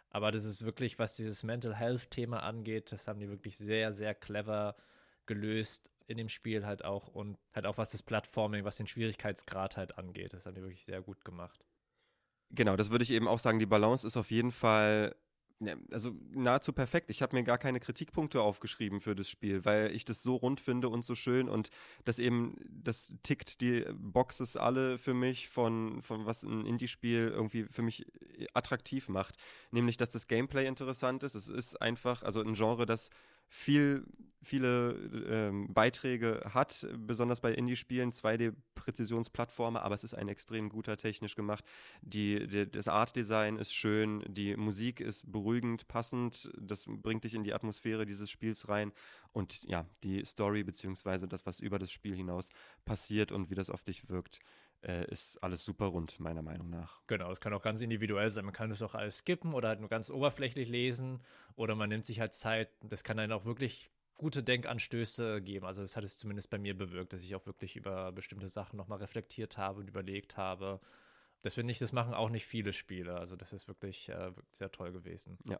Aber das ist wirklich, was dieses Mental Health Thema angeht, das haben die wirklich sehr, sehr clever gelöst in dem Spiel halt auch und halt auch was das Plattforming, was den Schwierigkeitsgrad halt angeht. Das haben die wirklich sehr gut gemacht. Genau, das würde ich eben auch sagen. Die Balance ist auf jeden Fall also nahezu perfekt. Ich habe mir gar keine Kritikpunkte aufgeschrieben für das Spiel, weil ich das so rund finde und so schön und das eben, das tickt die Boxes alle für mich von, von was ein Indie-Spiel irgendwie für mich attraktiv macht. Nämlich, dass das Gameplay interessant ist. Es ist einfach, also ein Genre, das viel, viele ähm, Beiträge hat, besonders bei Indie-Spielen, 2D-Präzisionsplattformer, aber es ist ein extrem guter technisch gemacht. Die, die, das Art-Design ist schön, die Musik ist beruhigend, passend, das bringt dich in die Atmosphäre dieses Spiels rein und ja, die Story beziehungsweise das, was über das Spiel hinaus passiert und wie das auf dich wirkt, äh, ist alles super rund, meiner Meinung nach. Genau, es kann auch ganz individuell sein. Man kann das auch alles skippen oder halt nur ganz oberflächlich lesen oder man nimmt sich halt Zeit. Das kann dann auch wirklich gute Denkanstöße geben. Also das hat es zumindest bei mir bewirkt, dass ich auch wirklich über bestimmte Sachen nochmal reflektiert habe und überlegt habe. Das finde ich, das machen auch nicht viele Spiele. Also das ist wirklich, äh, sehr toll gewesen. Ja.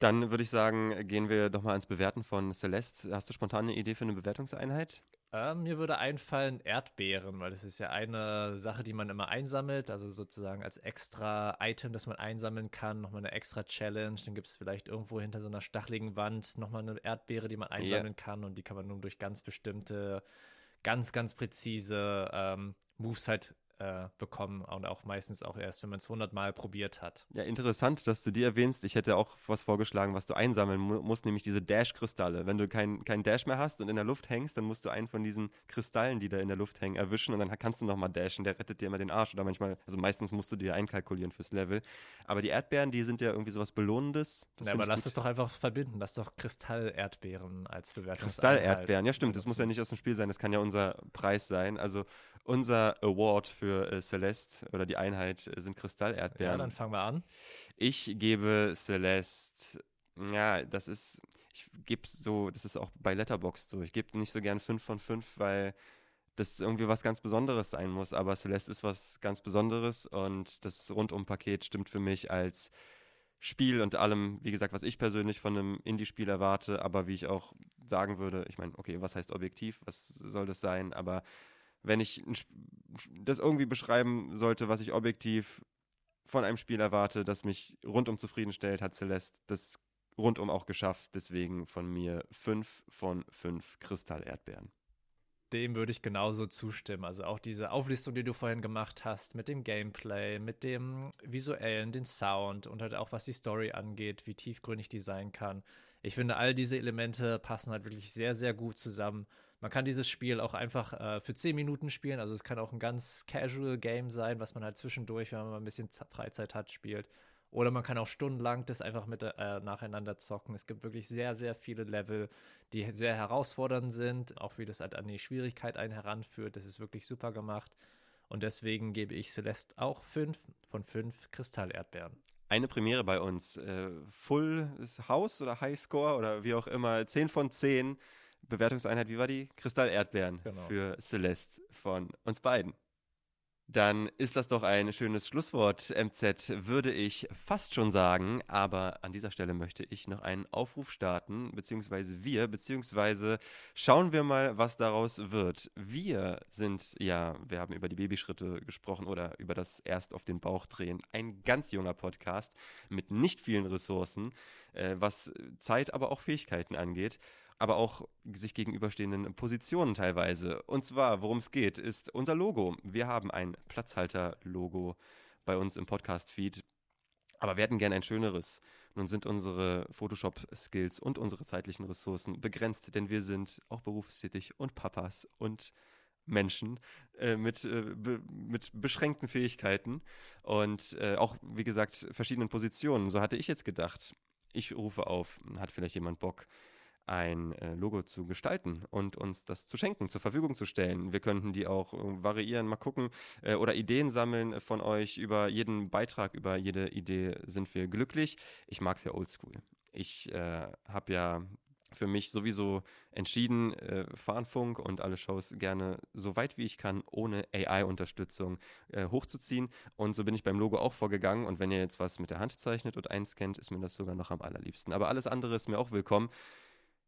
Dann würde ich sagen, gehen wir doch mal ans Bewerten von Celeste. Hast du spontan eine Idee für eine Bewertungseinheit? Äh, mir würde einfallen Erdbeeren, weil das ist ja eine Sache, die man immer einsammelt, also sozusagen als extra Item, das man einsammeln kann, nochmal eine extra Challenge. Dann gibt es vielleicht irgendwo hinter so einer stacheligen Wand nochmal eine Erdbeere, die man einsammeln yeah. kann und die kann man nun durch ganz bestimmte, ganz, ganz präzise ähm, Moves halt äh, bekommen und auch meistens auch erst, wenn man es 100 Mal probiert hat. Ja, interessant, dass du die erwähnst. Ich hätte auch was vorgeschlagen, was du einsammeln mu musst, nämlich diese Dash-Kristalle. Wenn du keinen kein Dash mehr hast und in der Luft hängst, dann musst du einen von diesen Kristallen, die da in der Luft hängen, erwischen und dann kannst du nochmal dashen. Der rettet dir immer den Arsch oder manchmal, also meistens musst du dir einkalkulieren fürs Level. Aber die Erdbeeren, die sind ja irgendwie sowas Belohnendes. Das ja, aber lass es doch einfach verbinden. Lass doch Kristall-Erdbeeren als Bewertung. Kristall-Erdbeeren, ja stimmt. Das muss ja nicht aus dem Spiel sein. Das kann ja unser Preis sein. Also unser Award für äh, Celeste oder die Einheit äh, sind Kristallerdbeeren. Ja, dann fangen wir an. Ich gebe Celeste, ja, das ist, ich gebe so, das ist auch bei Letterboxd so, ich gebe nicht so gern 5 von 5, weil das irgendwie was ganz Besonderes sein muss, aber Celeste ist was ganz Besonderes und das Rundum-Paket stimmt für mich als Spiel und allem, wie gesagt, was ich persönlich von einem Indie-Spiel erwarte, aber wie ich auch sagen würde, ich meine, okay, was heißt objektiv, was soll das sein, aber wenn ich das irgendwie beschreiben sollte, was ich objektiv von einem Spiel erwarte, das mich rundum zufriedenstellt, hat Celeste das rundum auch geschafft. Deswegen von mir fünf von fünf Kristall-Erdbeeren. Dem würde ich genauso zustimmen. Also auch diese Auflistung, die du vorhin gemacht hast, mit dem Gameplay, mit dem visuellen, den Sound und halt auch was die Story angeht, wie tiefgründig die sein kann. Ich finde, all diese Elemente passen halt wirklich sehr, sehr gut zusammen man kann dieses Spiel auch einfach äh, für 10 Minuten spielen. Also es kann auch ein ganz casual Game sein, was man halt zwischendurch, wenn man mal ein bisschen Freizeit hat, spielt. Oder man kann auch stundenlang das einfach mit äh, nacheinander zocken. Es gibt wirklich sehr, sehr viele Level, die sehr herausfordernd sind. Auch wie das halt an die Schwierigkeit einen heranführt. Das ist wirklich super gemacht. Und deswegen gebe ich Celeste auch 5 von 5 Kristallerdbeeren. Eine Premiere bei uns. Äh, Full House oder High Score oder wie auch immer. 10 von 10 Bewertungseinheit, wie war die? Kristall-Erdbeeren genau. für Celeste von uns beiden. Dann ist das doch ein schönes Schlusswort, MZ, würde ich fast schon sagen. Aber an dieser Stelle möchte ich noch einen Aufruf starten, beziehungsweise wir, beziehungsweise schauen wir mal, was daraus wird. Wir sind, ja, wir haben über die Babyschritte gesprochen oder über das Erst auf den Bauch drehen. Ein ganz junger Podcast mit nicht vielen Ressourcen, äh, was Zeit, aber auch Fähigkeiten angeht aber auch sich gegenüberstehenden Positionen teilweise. Und zwar, worum es geht, ist unser Logo. Wir haben ein Platzhalter-Logo bei uns im Podcast-Feed, aber wir hätten gerne ein schöneres. Nun sind unsere Photoshop-Skills und unsere zeitlichen Ressourcen begrenzt, denn wir sind auch berufstätig und Papas und Menschen äh, mit, äh, be mit beschränkten Fähigkeiten und äh, auch, wie gesagt, verschiedenen Positionen. So hatte ich jetzt gedacht. Ich rufe auf, hat vielleicht jemand Bock, ein äh, Logo zu gestalten und uns das zu schenken, zur Verfügung zu stellen. Wir könnten die auch äh, variieren, mal gucken äh, oder Ideen sammeln von euch. Über jeden Beitrag, über jede Idee sind wir glücklich. Ich mag es ja oldschool. Ich äh, habe ja für mich sowieso entschieden, äh, Fahnenfunk und alle Shows gerne so weit wie ich kann, ohne AI-Unterstützung äh, hochzuziehen. Und so bin ich beim Logo auch vorgegangen. Und wenn ihr jetzt was mit der Hand zeichnet und einscannt, ist mir das sogar noch am allerliebsten. Aber alles andere ist mir auch willkommen.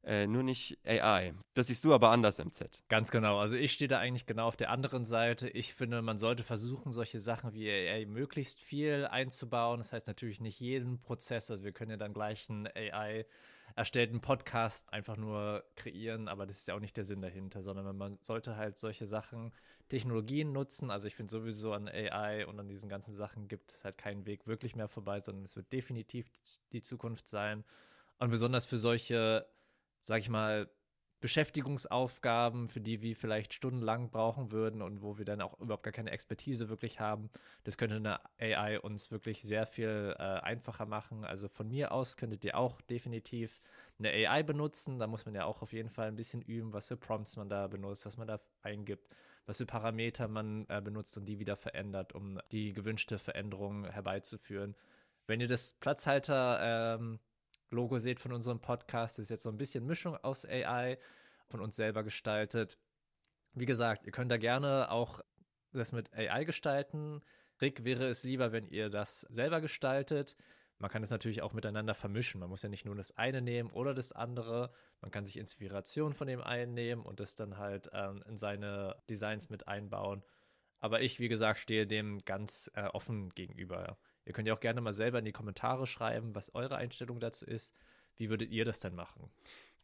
Äh, nur nicht AI. Das siehst du aber anders, MZ. Ganz genau. Also ich stehe da eigentlich genau auf der anderen Seite. Ich finde, man sollte versuchen, solche Sachen wie AI möglichst viel einzubauen. Das heißt natürlich nicht jeden Prozess. Also wir können ja dann gleich einen AI erstellten Podcast einfach nur kreieren, aber das ist ja auch nicht der Sinn dahinter, sondern man sollte halt solche Sachen, Technologien nutzen. Also ich finde sowieso an AI und an diesen ganzen Sachen gibt es halt keinen Weg wirklich mehr vorbei, sondern es wird definitiv die Zukunft sein. Und besonders für solche sag ich mal, Beschäftigungsaufgaben, für die wir vielleicht stundenlang brauchen würden und wo wir dann auch überhaupt gar keine Expertise wirklich haben. Das könnte eine AI uns wirklich sehr viel äh, einfacher machen. Also von mir aus könntet ihr auch definitiv eine AI benutzen. Da muss man ja auch auf jeden Fall ein bisschen üben, was für Prompts man da benutzt, was man da eingibt, was für Parameter man äh, benutzt und die wieder verändert, um die gewünschte Veränderung herbeizuführen. Wenn ihr das Platzhalter ähm, Logo seht von unserem Podcast, ist jetzt so ein bisschen Mischung aus AI von uns selber gestaltet. Wie gesagt, ihr könnt da gerne auch das mit AI gestalten. Rick wäre es lieber, wenn ihr das selber gestaltet. Man kann es natürlich auch miteinander vermischen. Man muss ja nicht nur das eine nehmen oder das andere. Man kann sich Inspiration von dem einen nehmen und das dann halt ähm, in seine Designs mit einbauen. Aber ich, wie gesagt, stehe dem ganz äh, offen gegenüber. Ihr könnt ja auch gerne mal selber in die Kommentare schreiben, was eure Einstellung dazu ist. Wie würdet ihr das denn machen?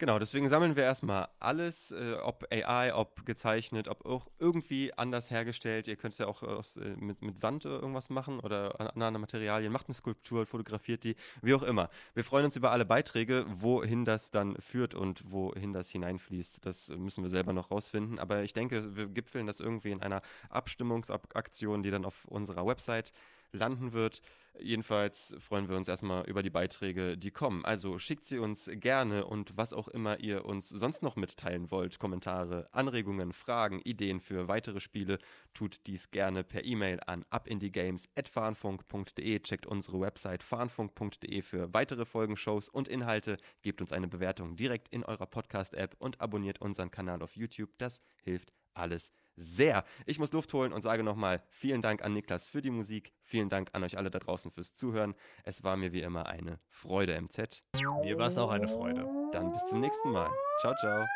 Genau, deswegen sammeln wir erstmal alles, äh, ob AI, ob gezeichnet, ob auch irgendwie anders hergestellt. Ihr könnt es ja auch aus, äh, mit, mit Sand irgendwas machen oder anderen Materialien. Macht eine Skulptur, fotografiert die, wie auch immer. Wir freuen uns über alle Beiträge, wohin das dann führt und wohin das hineinfließt. Das müssen wir selber noch rausfinden. Aber ich denke, wir gipfeln das irgendwie in einer Abstimmungsaktion, die dann auf unserer Website landen wird. Jedenfalls freuen wir uns erstmal über die Beiträge, die kommen. Also schickt sie uns gerne und was auch immer ihr uns sonst noch mitteilen wollt. Kommentare, Anregungen, Fragen, Ideen für weitere Spiele, tut dies gerne per E-Mail an abindiegames.fahnfunk.de. Checkt unsere Website fahnfunk.de für weitere Folgen, Shows und Inhalte. Gebt uns eine Bewertung direkt in eurer Podcast-App und abonniert unseren Kanal auf YouTube. Das hilft alles sehr. Ich muss Luft holen und sage nochmal vielen Dank an Niklas für die Musik. Vielen Dank an euch alle da draußen fürs Zuhören. Es war mir wie immer eine Freude, MZ. Mir war es auch eine Freude. Dann bis zum nächsten Mal. Ciao, ciao.